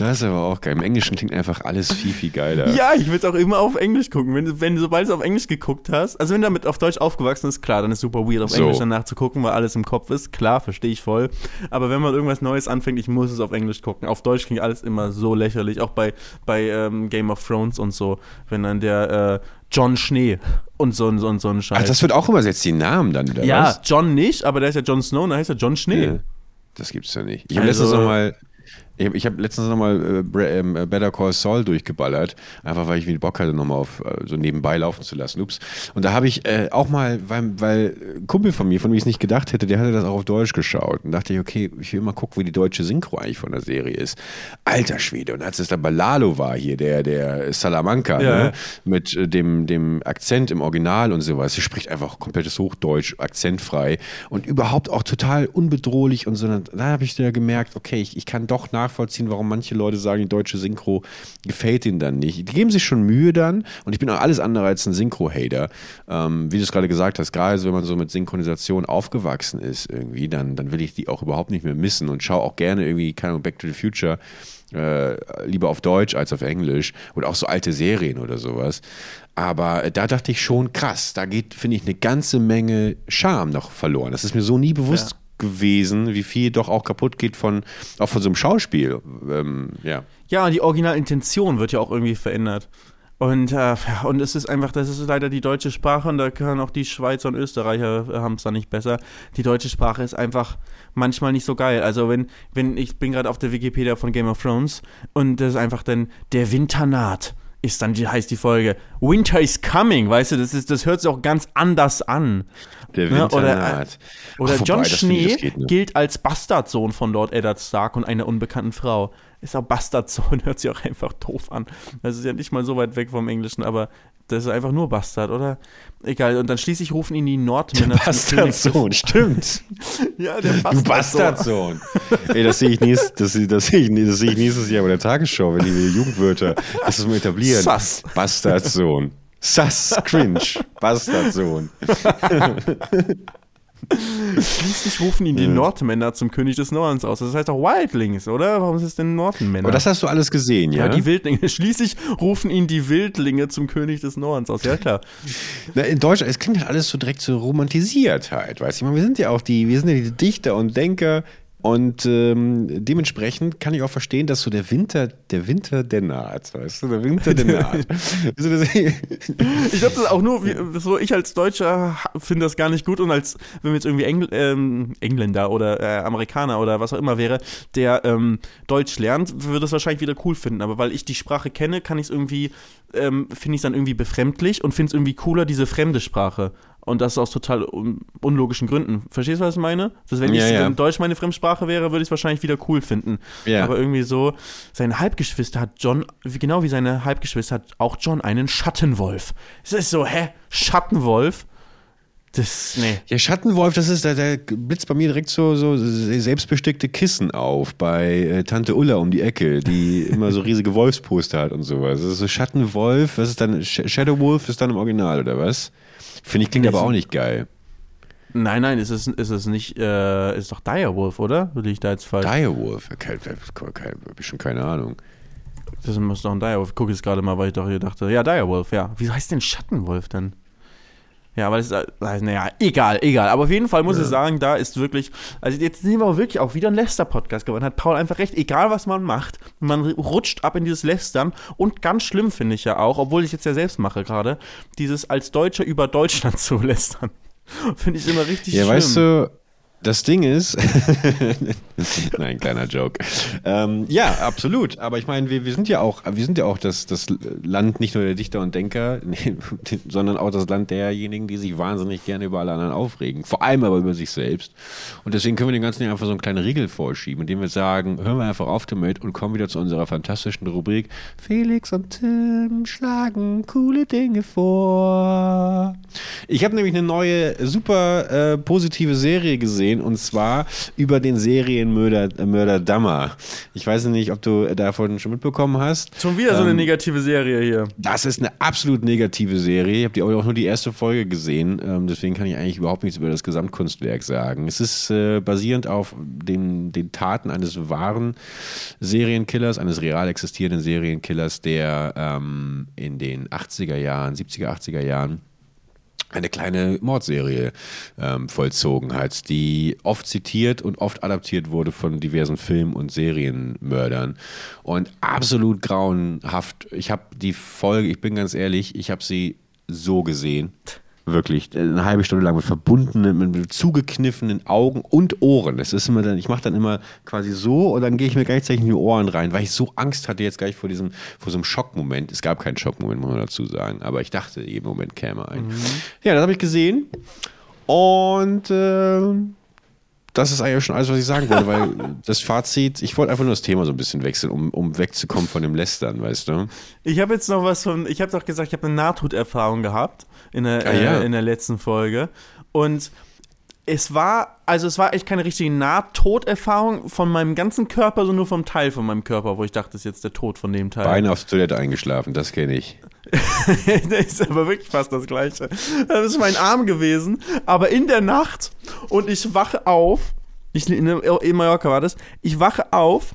S2: Das ist aber auch geil. Im Englischen klingt einfach alles viel, viel geiler.
S1: Ja, ich will es auch immer auf Englisch gucken. Wenn, wenn sobald du auf Englisch geguckt hast, also wenn du damit auf Deutsch aufgewachsen ist, klar, dann ist super weird, auf so. Englisch danach zu gucken, weil alles im Kopf ist. Klar, verstehe ich voll. Aber wenn man irgendwas Neues anfängt, ich muss es auf Englisch gucken. Auf Deutsch klingt alles immer so lächerlich. Auch bei, bei ähm, Game of Thrones und so. Wenn dann der äh, John Schnee und so, so, so ein Scheiß. Ach,
S2: das wird auch übersetzt, die Namen dann wieder.
S1: Ja, was? John nicht, aber der ist ja John Snow, da heißt er John Schnee. Ja,
S2: das gibt's ja nicht. Ich habe also, letztens nochmal ich habe hab letztens nochmal äh, ähm, äh, Better Call Saul durchgeballert, einfach weil ich wieder Bock hatte, nochmal auf äh, so nebenbei laufen zu lassen. Ups. Und da habe ich äh, auch mal, weil, weil ein Kumpel von mir, von dem ich es nicht gedacht hätte, der hatte das auch auf Deutsch geschaut. Und dachte ich, okay, ich will mal gucken, wie die deutsche Synchro eigentlich von der Serie ist. Alter Schwede. Und als es dann bei Lalo war hier, der, der Salamanca, ja. ne? mit äh, dem, dem Akzent im Original und sowas, sie spricht einfach komplettes Hochdeutsch, akzentfrei und überhaupt auch total unbedrohlich und so. Da habe ich da gemerkt, okay, ich, ich kann doch nach nachvollziehen, warum manche Leute sagen, die deutsche Synchro gefällt ihnen dann nicht. Die geben sich schon Mühe dann und ich bin auch alles andere als ein Synchro-Hater. Ähm, wie du es gerade gesagt hast, gerade so, wenn man so mit Synchronisation aufgewachsen ist irgendwie, dann, dann will ich die auch überhaupt nicht mehr missen und schaue auch gerne irgendwie, keine Ahnung, Back to the Future äh, lieber auf Deutsch als auf Englisch oder auch so alte Serien oder sowas. Aber äh, da dachte ich schon, krass, da geht, finde ich, eine ganze Menge Charme noch verloren. Das ist mir so nie bewusst ja gewesen, wie viel doch auch kaputt geht von, auch von so einem Schauspiel. Ähm, ja.
S1: ja, die Originalintention wird ja auch irgendwie verändert. Und, äh, und es ist einfach, das ist leider die deutsche Sprache und da können auch die Schweizer und Österreicher äh, haben es da nicht besser. Die deutsche Sprache ist einfach manchmal nicht so geil. Also wenn, wenn, ich bin gerade auf der Wikipedia von Game of Thrones und das ist einfach dann der Winter naht ist dann, die heißt die Folge Winter is Coming, weißt du, das, ist, das hört sich auch ganz anders an.
S2: Der Winter ne? Oder,
S1: äh, oder Ach, John Schnee gilt als Bastardsohn von Lord Eddard Stark und einer unbekannten Frau. Ist auch Bastardsohn, hört sich auch einfach doof an. Das ist ja nicht mal so weit weg vom Englischen, aber das ist einfach nur Bastard, oder? Egal, und dann schließlich rufen ihn die Nordmänner
S2: der Bastardsohn, stimmt.
S1: ja, der Bastardsohn. Du Bastardsohn.
S2: Ey, das sehe ich, nächst, das, das, sehe ich, das sehe ich nächstes Jahr bei der Tagesschau, wenn die Jugendwörter das ist mal etablieren.
S1: Sass.
S2: Bastardsohn. Sass, cringe. Bastardsohn.
S1: Schließlich rufen ihn die ja. Nordmänner zum König des Nordens aus. Das heißt auch Wildlings, oder? Warum ist es denn Nordmänner?
S2: Aber das hast du alles gesehen, ja?
S1: Ja, die Wildlinge. Schließlich rufen ihn die Wildlinge zum König des Nordens aus. Ja, klar.
S2: Na, in Deutschland, es klingt halt alles so direkt so romantisiert halt, weißt du? Ich meine, wir sind ja auch die, wir sind ja die Dichter und Denker Und ähm, dementsprechend kann ich auch verstehen, dass so der Winter, der Winter, der naht, weißt du, der Winter, der naht.
S1: Ich glaube, das ist auch nur, wie, so ich als Deutscher finde das gar nicht gut und als, wenn wir jetzt irgendwie Engl ähm, Engländer oder äh, Amerikaner oder was auch immer wäre, der ähm, Deutsch lernt, würde es wahrscheinlich wieder cool finden. Aber weil ich die Sprache kenne, kann ich es irgendwie, ähm, finde ich es dann irgendwie befremdlich und finde es irgendwie cooler, diese fremde Sprache. Und das aus total un unlogischen Gründen. Verstehst du, was ich meine? Dass wenn, ja, ich, ja. wenn Deutsch meine Fremdsprache wäre, würde ich es wahrscheinlich wieder cool finden. Ja. Aber irgendwie so, sein Halbgeschwister hat John, genau wie seine Halbgeschwister hat auch John einen Schattenwolf. Es ist so, hä? Schattenwolf? Das, nee.
S2: Ja, Schattenwolf, das ist, da, da blitzt bei mir direkt so, so selbstbestickte Kissen auf bei äh, Tante Ulla um die Ecke, die immer so riesige Wolfsposter hat und sowas. Das ist so Schattenwolf, was ist dann, Shadow Wolf ist dann im Original, oder was? Finde ich klingt aber auch nicht geil.
S1: Nein, nein, ist es, ist es nicht, äh, ist doch Direwolf, oder? Würde ich da jetzt falsch?
S2: Direwolf? Kein, kein, ich schon keine Ahnung.
S1: Das muss doch ein Direwolf. Ich gucke jetzt gerade mal, weil ich doch hier dachte, ja, Direwolf, ja. Wieso heißt denn Schattenwolf dann? Ja, weil es, äh, naja, egal, egal. Aber auf jeden Fall muss ja. ich sagen, da ist wirklich, also jetzt sehen wir wirklich auch wieder ein Lester-Podcast gewonnen. Hat Paul einfach recht, egal was man macht, man rutscht ab in dieses Lästern. Und ganz schlimm finde ich ja auch, obwohl ich jetzt ja selbst mache gerade, dieses als Deutscher über Deutschland zu lästern. Finde ich immer richtig
S2: ja,
S1: schlimm.
S2: Ja, weißt du, das Ding ist, nein, kleiner Joke. Ähm, ja, absolut. Aber ich meine, wir, wir sind ja auch, wir sind ja auch das, das Land nicht nur der Dichter und Denker, sondern auch das Land derjenigen, die sich wahnsinnig gerne über alle anderen aufregen. Vor allem aber über sich selbst. Und deswegen können wir den ganzen Jahr einfach so einen kleinen Riegel vorschieben, indem wir sagen, hören wir einfach auf damit und kommen wieder zu unserer fantastischen Rubrik Felix und Tim schlagen coole Dinge vor. Ich habe nämlich eine neue, super äh, positive Serie gesehen gesehen und zwar über den Serienmörder äh, Mörder Dammer. Ich weiß nicht, ob du davon schon mitbekommen hast.
S1: Schon wieder ähm, so eine ähm, negative Serie hier.
S2: Das ist eine absolut negative Serie. Ich habe die auch nur die erste Folge gesehen, ähm, deswegen kann ich eigentlich überhaupt nichts über das Gesamtkunstwerk sagen. Es ist äh, basierend auf den, den Taten eines wahren Serienkillers, eines real existierenden Serienkillers, der ähm, in den 80er Jahren, 70er, 80er Jahren eine kleine Mordserie ähm, vollzogen hat, die oft zitiert und oft adaptiert wurde von diversen Film- und Serienmördern. Und absolut grauenhaft. Ich habe die Folge, ich bin ganz ehrlich, ich habe sie so gesehen. Wirklich, eine halbe Stunde lang mit verbundenen, mit zugekniffenen Augen und Ohren. Das ist immer dann, ich mache dann immer quasi so und dann gehe ich mir gleichzeitig in die Ohren rein, weil ich so Angst hatte jetzt gleich vor diesem, vor so einem Schockmoment. Es gab keinen Schockmoment, muss man dazu sagen, aber ich dachte, jeden Moment käme ein. Mhm. Ja, das habe ich gesehen und äh, das ist eigentlich schon alles, was ich sagen wollte, weil das Fazit, ich wollte einfach nur das Thema so ein bisschen wechseln, um, um wegzukommen von dem Lästern, weißt du?
S1: Ich habe jetzt noch was von, ich habe doch gesagt, ich habe eine Nahtoderfahrung gehabt in der, ah, ja. äh, in der letzten Folge. Und es war, also es war echt keine richtige Nahtoderfahrung von meinem ganzen Körper, sondern nur vom Teil von meinem Körper, wo ich dachte, das ist jetzt der Tod von dem Teil.
S2: Beine auf der Toilette eingeschlafen, das kenne ich.
S1: das ist aber wirklich fast das Gleiche. Das ist mein Arm gewesen, aber in der Nacht und ich wache auf, ich, in, in Mallorca war das, ich wache auf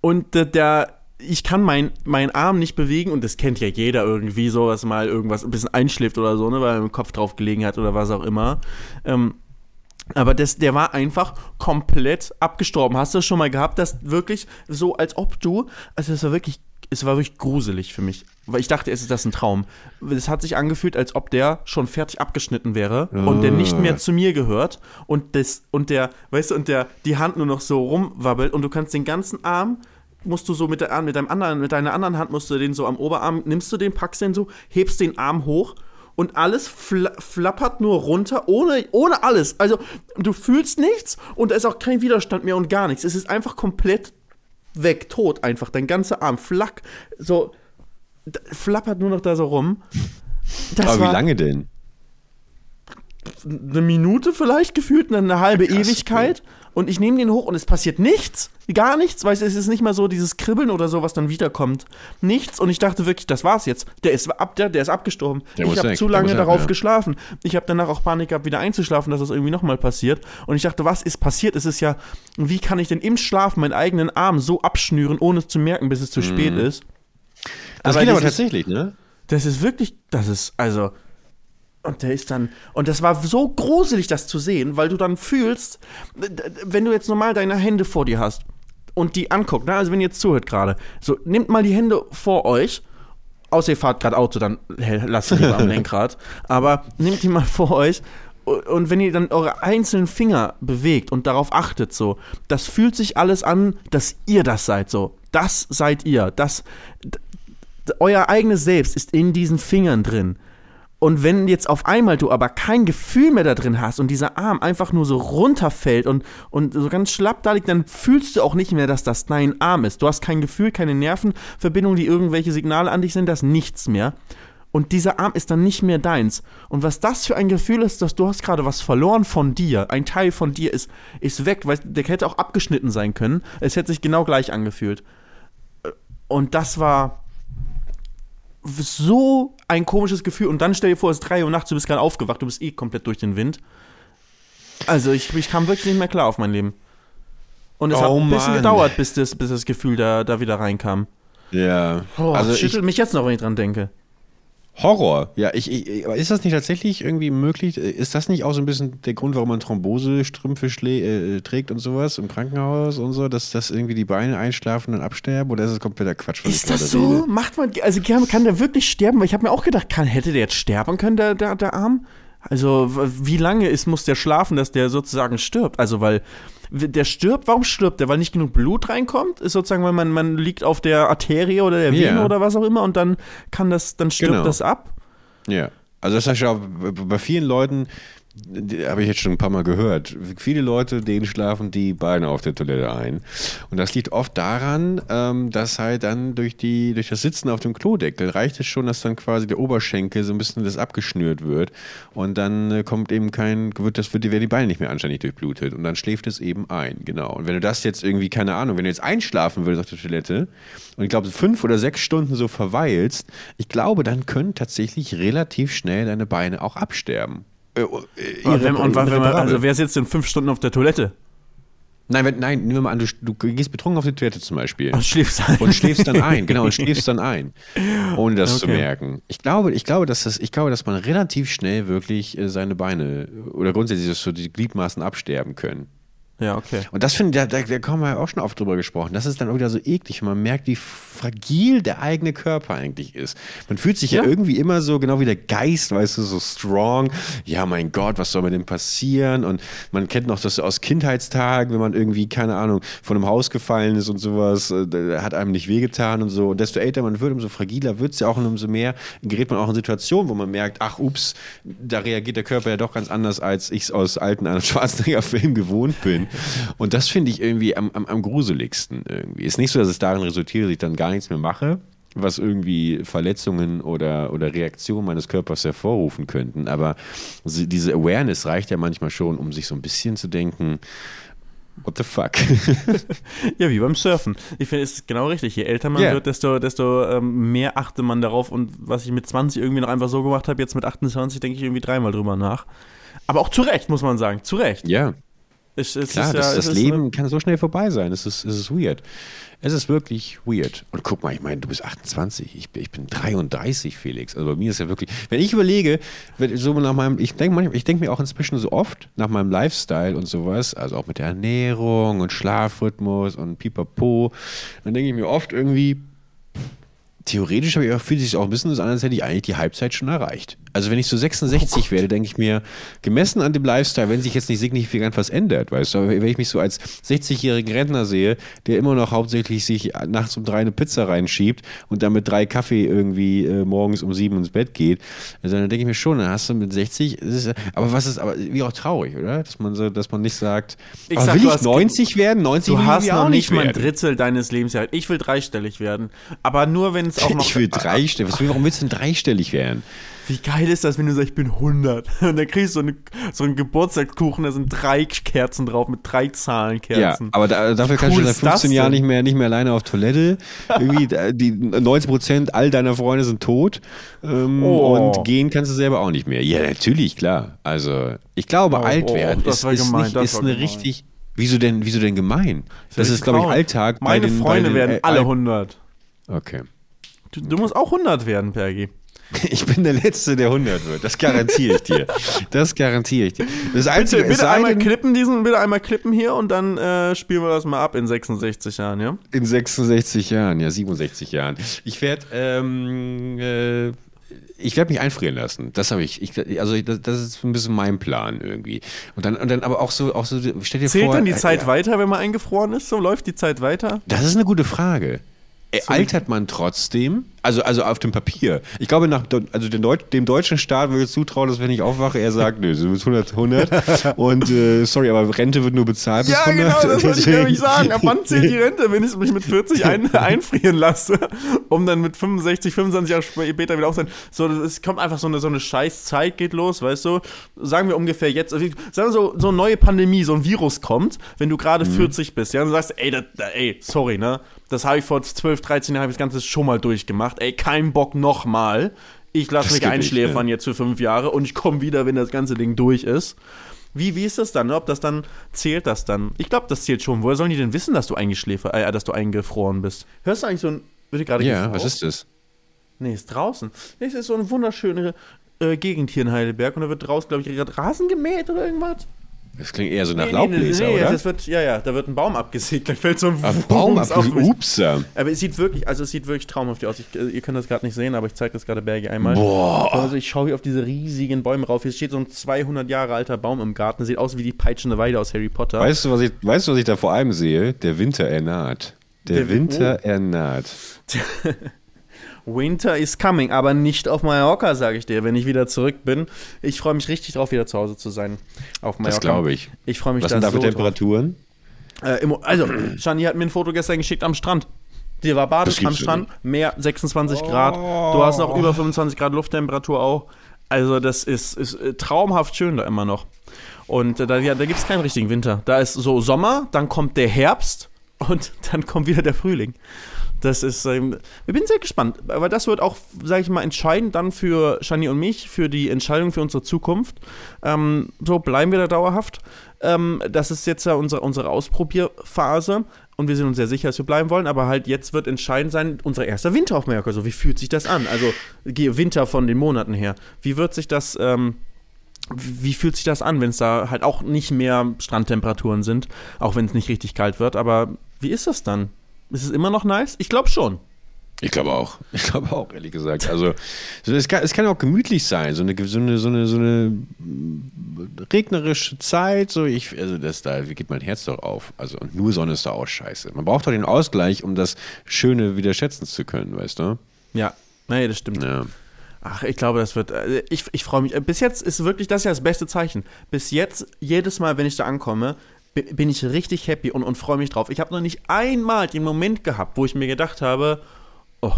S1: und der, der ich kann meinen mein Arm nicht bewegen und das kennt ja jeder irgendwie so, dass mal irgendwas ein bisschen einschläft oder so, ne, weil er im Kopf drauf gelegen hat oder was auch immer. Ähm, aber das, der war einfach komplett abgestorben. Hast du das schon mal gehabt, dass wirklich so, als ob du, also es war wirklich, es war wirklich gruselig für mich, weil ich dachte, es ist das ein Traum. Es hat sich angefühlt, als ob der schon fertig abgeschnitten wäre oh. und der nicht mehr zu mir gehört und das und der, weißt du, und der die Hand nur noch so rumwabbelt und du kannst den ganzen Arm musst du so mit, der, mit, deinem anderen, mit deiner anderen Hand musst du den so am Oberarm, nimmst du den, packst den so, hebst den Arm hoch und alles fla flappert nur runter, ohne, ohne alles. Also du fühlst nichts und da ist auch kein Widerstand mehr und gar nichts. Es ist einfach komplett weg, tot einfach. Dein ganzer Arm, flack, so, flappert nur noch da so rum.
S2: Das Aber wie lange denn?
S1: Eine Minute vielleicht gefühlt, eine halbe Krass, Ewigkeit. Okay und ich nehme den hoch und es passiert nichts, gar nichts, weil es ist nicht mal so dieses Kribbeln oder so, was dann wiederkommt. Nichts und ich dachte wirklich, das war's jetzt. Der ist ab, der, der ist abgestorben. Der ich habe zu lange darauf ja. geschlafen. Ich habe danach auch Panik gehabt, wieder einzuschlafen, dass das irgendwie nochmal passiert. Und ich dachte, was ist passiert? Es ist ja, wie kann ich denn im Schlaf meinen eigenen Arm so abschnüren, ohne es zu merken, bis es zu mhm. spät ist?
S2: Das aber geht aber tatsächlich, ne?
S1: Das ist wirklich, das ist, also, Und der ist dann, und das war so gruselig, das zu sehen, weil du dann fühlst, wenn du jetzt normal deine Hände vor dir hast und die anguckt, ne? also wenn ihr jetzt zuhört gerade, so nehmt mal die Hände vor euch, außer ihr fahrt gerade Auto, dann lasst sie lieber am Lenkrad, aber nehmt die mal vor euch und wenn ihr dann eure einzelnen Finger bewegt und darauf achtet, so, das fühlt sich alles an, dass ihr das seid, so. Das seid ihr. Das, euer eigenes Selbst ist in diesen Fingern drin. Und wenn jetzt auf einmal du aber kein Gefühl mehr da drin hast und dieser Arm einfach nur so runterfällt und, und so ganz schlapp da liegt, dann fühlst du auch nicht mehr, dass das dein Arm ist. Du hast kein Gefühl, keine Nervenverbindung, die irgendwelche Signale an dich sind, das nichts mehr. Und dieser Arm ist dann nicht mehr deins. Und was das für ein Gefühl ist, dass du hast gerade was verloren von dir. Ein Teil von dir ist, ist weg. Weil der hätte auch abgeschnitten sein können. Es hätte sich genau gleich angefühlt. Und das war so ein komisches Gefühl. Und dann stell dir vor, es ist drei Uhr nachts, du bist gerade aufgewacht, du bist eh komplett durch den Wind. Also ich, ich kam wirklich nicht mehr klar auf mein Leben. Und es oh, hat ein bisschen Mann. gedauert, bis das, bis das Gefühl da, da wieder reinkam.
S2: Ja.
S1: Oh, also schüttelt mich jetzt noch, wenn ich dran denke.
S2: Horror. Ja, ich, ich, ist das nicht tatsächlich irgendwie möglich? Ist das nicht auch so ein bisschen der Grund, warum man Thrombosestrümpfe äh, trägt und sowas im Krankenhaus und so, dass, dass irgendwie die Beine einschlafen und absterben? Oder ist das kompletter Quatsch?
S1: Ist das so? Rede? Macht man, also kann, kann der wirklich sterben? Weil ich habe mir auch gedacht, kann, hätte der jetzt sterben können, der, der, der Arm? Also, wie lange ist, muss der schlafen, dass der sozusagen stirbt? Also, weil der stirbt, warum stirbt der? Weil nicht genug Blut reinkommt? Ist sozusagen, weil man, man liegt auf der Arterie oder der Vene yeah. oder was auch immer und dann kann das, dann stirbt genau. das ab?
S2: Ja. Also das heißt ja bei vielen Leuten, habe ich jetzt schon ein paar Mal gehört. Viele Leute, denen schlafen die Beine auf der Toilette ein. Und das liegt oft daran, ähm, dass halt dann durch, die, durch das Sitzen auf dem Klodeckel reicht es schon, dass dann quasi der Oberschenkel so ein bisschen das abgeschnürt wird. Und dann äh, kommt eben kein, wird das, wird, werden die Beine nicht mehr anständig durchblutet. Und dann schläft es eben ein, genau. Und wenn du das jetzt irgendwie, keine Ahnung, wenn du jetzt einschlafen würdest auf der Toilette und ich glaube fünf oder sechs Stunden so verweilst, ich glaube, dann können tatsächlich relativ schnell deine Beine auch absterben.
S1: Äh, äh, und wenn, und wenn man, also wer sitzt denn fünf Stunden auf der Toilette?
S2: Nein, wenn, nein, nehmen wir mal an, du, du, gehst betrunken auf die Toilette zum Beispiel.
S1: Und schläfst ein.
S2: Und schläfst dann ein, genau, und schläfst dann ein. Ohne das okay. zu merken. Ich glaube, ich glaube, dass das, ich glaube, dass man relativ schnell wirklich äh, seine Beine oder grundsätzlich so die Gliedmaßen absterben können.
S1: Ja, okay.
S2: Und das finde ich, da, da, da kommen wir auch schon oft drüber gesprochen. Das ist dann auch wieder so eklig, wenn man merkt, wie fragil der eigene Körper eigentlich ist. Man fühlt sich ja, ja irgendwie immer so, genau wie der Geist, weißt du, so strong. Ja, mein Gott, was soll mir denn passieren? Und man kennt noch das aus Kindheitstagen, wenn man irgendwie, keine Ahnung, von einem Haus gefallen ist und sowas, äh, hat einem nicht wehgetan und so. Und desto älter man wird, umso fragiler wird es ja auch und umso mehr gerät man auch in Situationen, wo man merkt, ach, ups, da reagiert der Körper ja doch ganz anders, als ich es aus alten Arnold Schwarzenegger-Filmen gewohnt bin. Und das finde ich irgendwie am, am, am gruseligsten irgendwie. Ist nicht so, dass es darin resultiert, dass ich dann gar nichts mehr mache, was irgendwie Verletzungen oder, oder Reaktionen meines Körpers hervorrufen könnten. Aber diese Awareness reicht ja manchmal schon, um sich so ein bisschen zu denken, What the fuck?
S1: ja, wie beim Surfen. Ich finde, es ist genau richtig. Je älter man yeah. wird, desto, desto ähm, mehr achte man darauf. Und was ich mit 20 irgendwie noch einfach so gemacht habe, jetzt mit 28 denke ich irgendwie dreimal drüber nach. Aber auch zu Recht, muss man sagen. Zu Recht.
S2: Ja. Es, es Klar, das, ja, das Leben eine... kann so schnell vorbei sein. Es ist, es ist weird. Es ist wirklich weird. Und guck mal, ich meine, du bist 28, ich, ich bin 33, Felix. Also bei mir ist ja wirklich, wenn ich überlege, so nach meinem, ich denke ich denke mir auch inzwischen so oft nach meinem Lifestyle und sowas, also auch mit der Ernährung und Schlafrhythmus und pipapo, dann denke ich mir oft irgendwie, theoretisch ich auch, fühlt sich auch ein bisschen so an, als hätte ich eigentlich die Halbzeit schon erreicht. Also wenn ich so 66 oh werde, denke ich mir, gemessen an dem Lifestyle, wenn sich jetzt nicht signifikant was ändert, weißt du, wenn ich mich so als 60-jährigen Rentner sehe, der immer noch hauptsächlich sich nachts um drei eine Pizza reinschiebt und dann mit drei Kaffee irgendwie äh, morgens um sieben ins Bett geht, also dann denke ich mir schon, dann hast du mit 60, ist, aber was ist, aber wie auch traurig, oder? Dass man so, dass man nicht sagt,
S1: ich sag, will ich 90 werden? 90 du hast noch nicht mal ein Drittel deines Lebens. Ich will dreistellig werden, aber nur wenn es auch noch.
S2: Ich will dreistellig. Warum willst du denn dreistellig werden?
S1: Wie geil ist das, wenn du sagst, ich bin 100? Und dann kriegst du so, eine, so einen Geburtstagskuchen, da sind drei Kerzen drauf mit drei Zahlenkerzen.
S2: Ja, aber da, dafür kannst cool du seit 15 Jahren nicht mehr, nicht mehr alleine auf Toilette. Irgendwie, die 90% all deiner Freunde sind tot. Ähm, oh. Und gehen kannst du selber auch nicht mehr. Ja, natürlich, klar. Also, ich glaube, oh, alt werden oh, ist, ist, nicht, ist eine gemein. richtig. Wieso denn, wieso denn gemein? Das, das ist, glaube ich, Alltag.
S1: Meine
S2: den,
S1: Freunde den, werden äh, alle 100.
S2: Okay.
S1: Du, du, musst auch 100 werden, Pergi.
S2: Ich bin der Letzte, der 100 wird. Das garantiere ich dir. Das garantiere ich dir. Das Einzige,
S1: bitte, bitte einmal klippen diesen, bitte einmal klippen hier und dann äh, spielen wir das mal ab in 66 Jahren, ja?
S2: In 66 Jahren, ja, 67 Jahren. Ich werde ähm, äh, ich werde mich einfrieren lassen. Das habe ich. ich. Also das, das, ist ein bisschen mein Plan irgendwie. Und dann, und dann aber auch so, auch so.
S1: Stell dir Zählt vor, denn die Zeit äh, weiter, wenn man eingefroren ist? So läuft die Zeit weiter?
S2: Das ist eine gute Frage. Äh, altert man trotzdem? Also, also auf dem Papier. Ich glaube, nach, also dem, Deut dem deutschen Staat würde ich zutrauen, dass wenn ich aufwache, er sagt, nö, du bist 100, 100 und äh, sorry, aber Rente wird nur bezahlt
S1: bis ja, 100. Ja, genau, das wollte ich nämlich sagen. Ab wann zählt die Rente, wenn ich mich mit 40 ein, einfrieren lasse, um dann mit 65, 25 Jahre später wieder aufzuhören. So, es kommt einfach so eine, so eine scheiß Zeit geht los, weißt du? Sagen wir ungefähr jetzt, also, sagen wir so, so eine neue Pandemie, so ein Virus kommt, wenn du gerade mhm. 40 bist, ja, und du sagst, ey, das, ey, sorry, ne? Das habe ich vor 12, 13 Jahren, habe ich das Ganze schon mal durchgemacht. Ey, kein Bock nochmal. Ich lasse mich einschläfern ja. jetzt für fünf Jahre und ich komme wieder, wenn das ganze Ding durch ist. Wie, wie ist das dann? Ob das dann zählt das dann? Ich glaube, das zählt schon. Woher sollen die denn wissen, dass du eingeschläfert, äh, dass du eingefroren bist? Hörst du eigentlich so ein.
S2: Wird gerade Ja, was ist das?
S1: Nee, ist draußen. Nee, es ist so eine wunderschöne äh, Gegend hier in Heidelberg und da wird draußen, glaube ich, gerade Rasen gemäht oder irgendwas.
S2: Das klingt eher so nach nee, Laubbläser, nee, nee, oder?
S1: Das wird, ja, ja, da wird ein Baum abgesägt. Da fällt so ein,
S2: ein Baum abgesägt. Ups.
S1: Aber es sieht wirklich, also es sieht wirklich traumhaft aus. Ich, ihr könnt das gerade nicht sehen, aber ich zeige das gerade Berge einmal.
S2: Boah.
S1: Also ich schaue hier auf diese riesigen Bäume rauf. Hier steht so ein 200 Jahre alter Baum im Garten. Sieht aus wie die peitschende Weide aus Harry Potter.
S2: Weißt du, was ich, weißt du, was ich da vor allem sehe? Der Winter ernaht. Der, Der Winter oh. ernaht.
S1: Winter is coming, aber nicht auf Mallorca, sage ich dir, wenn ich wieder zurück bin. Ich freue mich richtig drauf, wieder zu Hause zu sein. Auf Mallorca.
S2: Das glaube ich.
S1: Ich freue mich
S2: Was sind da für so Temperaturen?
S1: Äh, also, Shani hat mir ein Foto gestern geschickt am Strand. Dir war Bades am Strand, mehr 26 oh. Grad. Du hast noch über 25 Grad Lufttemperatur auch. Also, das ist, ist äh, traumhaft schön da immer noch. Und äh, da, ja, da gibt es keinen richtigen Winter. Da ist so Sommer, dann kommt der Herbst und dann kommt wieder der Frühling. Das ist, ähm, wir bin sehr gespannt, aber das wird auch, sage ich mal, entscheidend dann für Shani und mich, für die Entscheidung für unsere Zukunft. Ähm, so bleiben wir da dauerhaft. Ähm, das ist jetzt ja unsere, unsere Ausprobierphase und wir sind uns sehr sicher, dass wir bleiben wollen, aber halt jetzt wird entscheidend sein, unser erster Winter auf Mallorca. So, wie fühlt sich das an? Also, Winter von den Monaten her. Wie wird sich das, ähm, wie fühlt sich das an, wenn es da halt auch nicht mehr Strandtemperaturen sind, auch wenn es nicht richtig kalt wird, aber wie ist das dann? Ist es immer noch nice? Ich glaube schon.
S2: Ich glaube auch. Ich glaube auch, ehrlich gesagt. Also, es kann, es kann auch gemütlich sein. So eine, so eine, so eine, so eine regnerische Zeit. So ich, also das, da geht mein Herz doch auf. Also, und nur Sonne ist da auch scheiße. Man braucht doch den Ausgleich, um das Schöne wieder schätzen zu können, weißt du?
S1: Ja, nee, das stimmt. Ja. Ach, ich glaube, das wird. Äh, ich, ich freue mich. Bis jetzt ist wirklich das ja das beste Zeichen. Bis jetzt, jedes Mal, wenn ich da ankomme, bin ich richtig happy und, und freue mich drauf. Ich habe noch nicht einmal den Moment gehabt, wo ich mir gedacht habe, oh,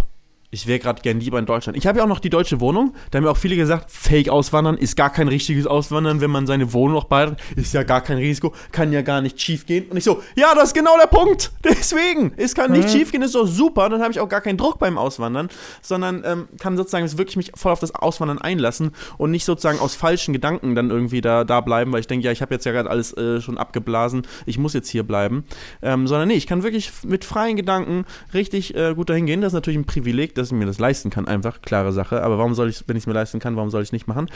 S1: ich wäre gerade gern lieber in Deutschland. Ich habe ja auch noch die deutsche Wohnung. Da haben ja auch viele gesagt, Fake auswandern ist gar kein richtiges Auswandern, wenn man seine Wohnung noch behalten. Ist ja gar kein Risiko, kann ja gar nicht schief gehen. Und ich so, ja, das ist genau der Punkt. Deswegen, es kann nicht mhm. schief gehen, ist doch super. Dann habe ich auch gar keinen Druck beim Auswandern, sondern ähm, kann sozusagen wirklich mich voll auf das Auswandern einlassen und nicht sozusagen aus falschen Gedanken dann irgendwie da, da bleiben, weil ich denke, ja, ich habe jetzt ja gerade alles äh, schon abgeblasen, ich muss jetzt hier bleiben. Ähm, sondern nee, ich kann wirklich mit freien Gedanken richtig äh, gut dahin gehen. Das ist natürlich ein Privileg, dass ich mir das leisten kann, einfach, klare Sache. Aber warum soll ich, wenn ich es mir leisten kann, warum soll ich es nicht machen?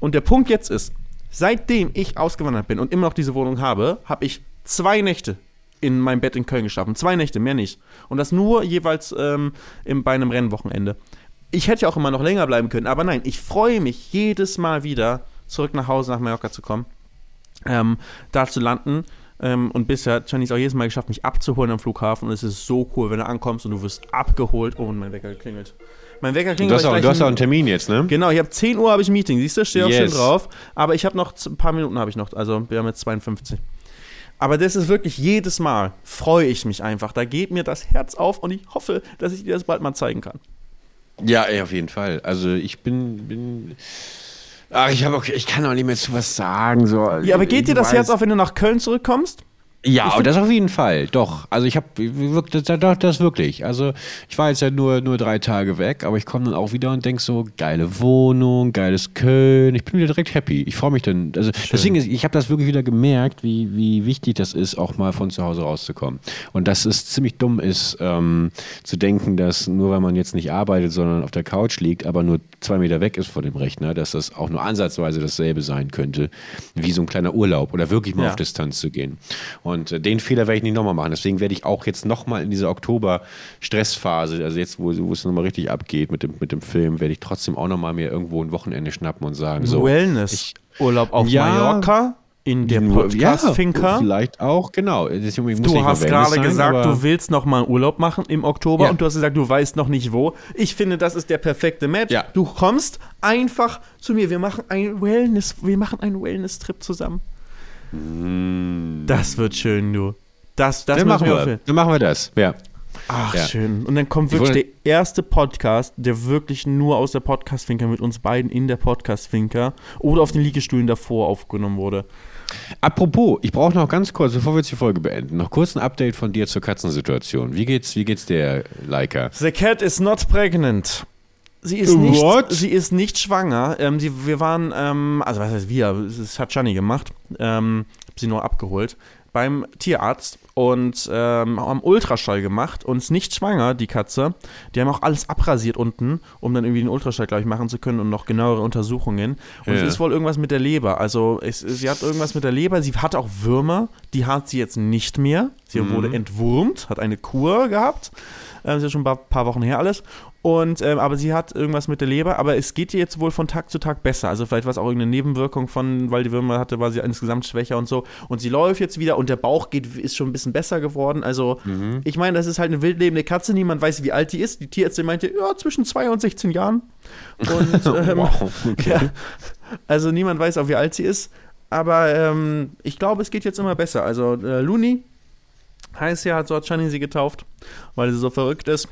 S1: Und der Punkt jetzt ist, seitdem ich ausgewandert bin und immer noch diese Wohnung habe, habe ich zwei Nächte in meinem Bett in Köln geschlafen. Zwei Nächte, mehr nicht. Und das nur jeweils ähm, im, bei einem Rennwochenende. Ich hätte ja auch immer noch länger bleiben können, aber nein, ich freue mich jedes Mal wieder, zurück nach Hause, nach Mallorca zu kommen, ähm, da zu landen ähm, und bisher hat Chinese auch jedes Mal geschafft, mich abzuholen am Flughafen. Und es ist so cool, wenn du ankommst und du wirst abgeholt. Oh, und mein Wecker klingelt. Mein Wecker klingelt.
S2: Du hast, auch, du hast auch einen Termin jetzt, ne?
S1: Genau, ich habe 10 Uhr habe ich Meeting. Siehst du, stehe auch yes. schön drauf. Aber ich habe noch ein paar Minuten habe ich noch. Also wir haben jetzt 52. Aber das ist wirklich jedes Mal freue ich mich einfach. Da geht mir das Herz auf und ich hoffe, dass ich dir das bald mal zeigen kann.
S2: Ja, ey, auf jeden Fall. Also ich bin, bin Ach, ich, auch, ich kann auch nicht mehr zu was sagen. So.
S1: Ja, aber geht dir das Herz auf, wenn du nach Köln zurückkommst?
S2: Ja, das auf jeden Fall. Doch. Also ich habe das, das, das wirklich. Also ich war jetzt ja nur, nur drei Tage weg, aber ich komme dann auch wieder und denke so, geile Wohnung, geiles Köln. Ich bin wieder direkt happy. Ich freue mich dann. Also Schön. deswegen ist, ich habe das wirklich wieder gemerkt, wie, wie wichtig das ist, auch mal von zu Hause rauszukommen. Und dass es ziemlich dumm ist, ähm, zu denken, dass nur weil man jetzt nicht arbeitet, sondern auf der Couch liegt, aber nur zwei Meter weg ist von dem Rechner, dass das auch nur ansatzweise dasselbe sein könnte, wie so ein kleiner Urlaub oder wirklich mal ja. auf Distanz zu gehen. Und und äh, den Fehler werde ich nicht nochmal machen. Deswegen werde ich auch jetzt nochmal in dieser Oktober-Stressphase, also jetzt, wo, wo es nochmal richtig abgeht mit dem, mit dem Film, werde ich trotzdem auch nochmal mir irgendwo ein Wochenende schnappen und sagen: so.
S1: Wellness. Urlaub auf ja, Mallorca? In der Podcast-Finca?
S2: Ja, vielleicht auch, genau.
S1: Du hast gerade gesagt, du willst noch mal einen Urlaub machen im Oktober ja. und du hast gesagt, du weißt noch nicht wo. Ich finde, das ist der perfekte Match. Ja. Du kommst einfach zu mir. Wir machen einen Wellness, wir machen einen Wellness-Trip zusammen. Mm. Das wird schön, du. Das, das
S2: dann machen wir. Dann machen wir das, ja.
S1: Ach, ja. schön. Und dann kommt wirklich der erste Podcast, der wirklich nur aus der Podcast-Finker mit uns beiden in der Podcast-Finker oder auf den Liegestühlen davor aufgenommen wurde.
S2: Apropos, ich brauche noch ganz kurz, bevor wir jetzt die Folge beenden, noch kurz ein Update von dir zur Katzensituation. Wie geht's, wie geht's der Leica?
S1: The cat is not pregnant. Sie ist nicht, sie ist nicht schwanger. Ähm, sie, wir waren, ähm, also was heißt wir, das hat Gianni gemacht, ähm, hab sie nur abgeholt, beim Tierarzt und ähm, haben Ultraschall gemacht und ist nicht schwanger, die Katze. Die haben auch alles abrasiert unten, um dann irgendwie den Ultraschall, glaube ich, machen zu können und noch genauere Untersuchungen. Und ja. es ist wohl irgendwas mit der Leber. Also es, sie hat irgendwas mit der Leber. Sie hat auch Würmer, die hat sie jetzt nicht mehr. Sie mhm. wurde entwurmt, hat eine Kur gehabt. Ähm, ist ja schon ein paar, paar Wochen her alles. Und, ähm, aber sie hat irgendwas mit der Leber, aber es geht ihr jetzt wohl von Tag zu Tag besser. Also vielleicht war es auch irgendeine Nebenwirkung von, weil die Würmer hatte, war sie insgesamt schwächer und so. Und sie läuft jetzt wieder und der Bauch geht, ist schon ein bisschen besser geworden. Also mhm. ich meine, das ist halt eine wildlebende Katze, niemand weiß, wie alt die ist. Die Tierärztin meinte, ja, zwischen zwei und 16 Jahren. Und ähm, wow, okay. ja, also niemand weiß auch, wie alt sie ist. Aber ähm, ich glaube, es geht jetzt immer besser. Also äh, Luni heißt ja, hat so hat Shani sie getauft, weil sie so verrückt ist.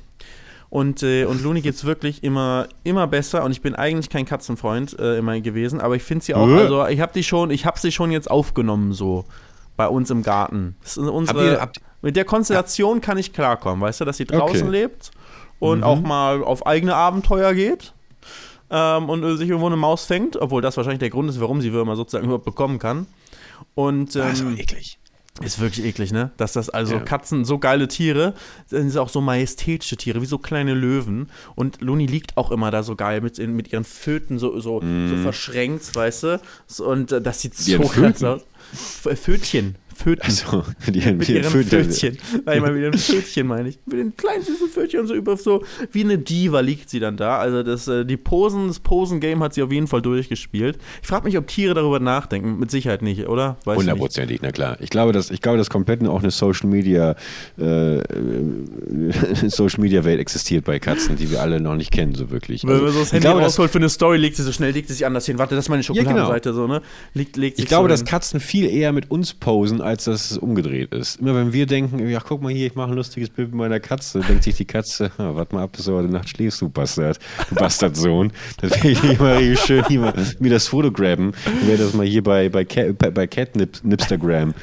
S1: Und, äh, und Luni geht es wirklich immer, immer besser. Und ich bin eigentlich kein Katzenfreund äh, immer gewesen, aber ich finde sie auch, äh? also ich habe die schon, ich habe sie schon jetzt aufgenommen, so bei uns im Garten. Unsere, habt ihr, habt, mit der Konstellation kann ich klarkommen, weißt du, dass sie draußen okay. lebt und mhm. auch mal auf eigene Abenteuer geht. Ähm, und sich irgendwo eine Maus fängt, obwohl das wahrscheinlich der Grund ist, warum sie Würmer sozusagen überhaupt bekommen kann. Und ähm,
S2: das ist eklig.
S1: Ist wirklich eklig, ne? Dass das also ja. Katzen, so geile Tiere, sind auch so majestätische Tiere, wie so kleine Löwen. Und Luni liegt auch immer da so geil mit, mit ihren Föten so, so, mm. so verschränkt, weißt du? Und äh, das sieht so geil aus. Fötchen, Föten.
S2: Also, die,
S1: mit ihren Fötchen. Fötchen. Nein, mal mit den Fötchen meine ich. Mit den kleinen süßen Fötchen so über so wie eine Diva liegt sie dann da. Also das, äh, die Posen, das Posen-Game hat sie auf jeden Fall durchgespielt. Ich frage mich, ob Tiere darüber nachdenken. Mit Sicherheit nicht, oder?
S2: Hundertprozentig, na klar. Ich glaube, dass, ich glaube, dass komplett auch eine Social Media äh, Social Media Welt existiert bei Katzen, die wir alle noch nicht kennen, so wirklich.
S1: Wenn also, man so das Handy glaube, rausholt für eine Story, legt sie so schnell, legt sie sich anders hin. Warte, das ist meine Schokoladenseite ja, genau. so, ne?
S2: Legt, legt ich glaube, so dass Katzen viel eher mit uns posen, als als dass es umgedreht ist. Immer wenn wir denken, ja, guck mal hier, ich mache ein lustiges Bild mit meiner Katze, denkt sich die Katze, ah, warte mal ab, bis heute Nacht schläfst, du Bastard, du Bastardsohn. Das werde ich mal richtig schön mal, mir das Foto grabben und werde das mal hier bei, bei, Cat, bei Catnipstagram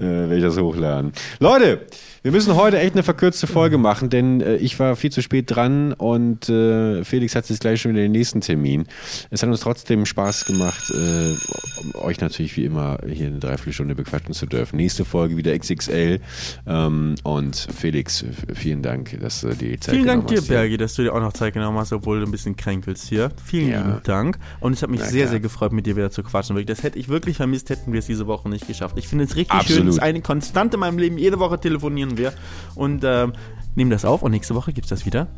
S2: äh, werde ich das hochladen. Leute, wir müssen heute echt eine verkürzte Folge machen, denn äh, ich war viel zu spät dran und äh, Felix hat jetzt gleich schon wieder den nächsten Termin. Es hat uns trotzdem Spaß gemacht, äh, euch natürlich wie immer hier eine Dreiviertelstunde bequatschen zu dürfen. Nächste Folge wieder XXL ähm, und Felix, vielen Dank, dass du die Zeit
S1: vielen genommen Dank hast. Vielen Dank dir, Bergi, dass du dir auch noch Zeit genommen hast, obwohl du ein bisschen kränkelst hier. Vielen ja. lieben Dank und es hat mich Na, sehr, klar. sehr gefreut, mit dir wieder zu quatschen. Das hätte ich wirklich vermisst, hätten wir es diese Woche nicht geschafft. Ich finde es richtig Absolut. schön, es ist eine Konstante in meinem Leben. Jede Woche telefonieren wir und äh, nehmen das auf und nächste Woche gibt es das wieder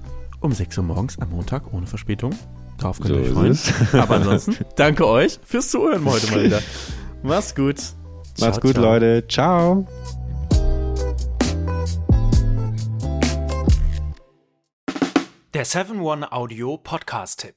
S1: um 6 Uhr morgens am Montag ohne Verspätung. Darauf könnt ihr so euch freuen. Aber ansonsten, danke euch fürs Zuhören heute mal wieder. Mach's gut.
S2: Ciao, Macht's gut, ciao. Leute. Ciao.
S3: Der 7-One Audio Podcast-Tipp.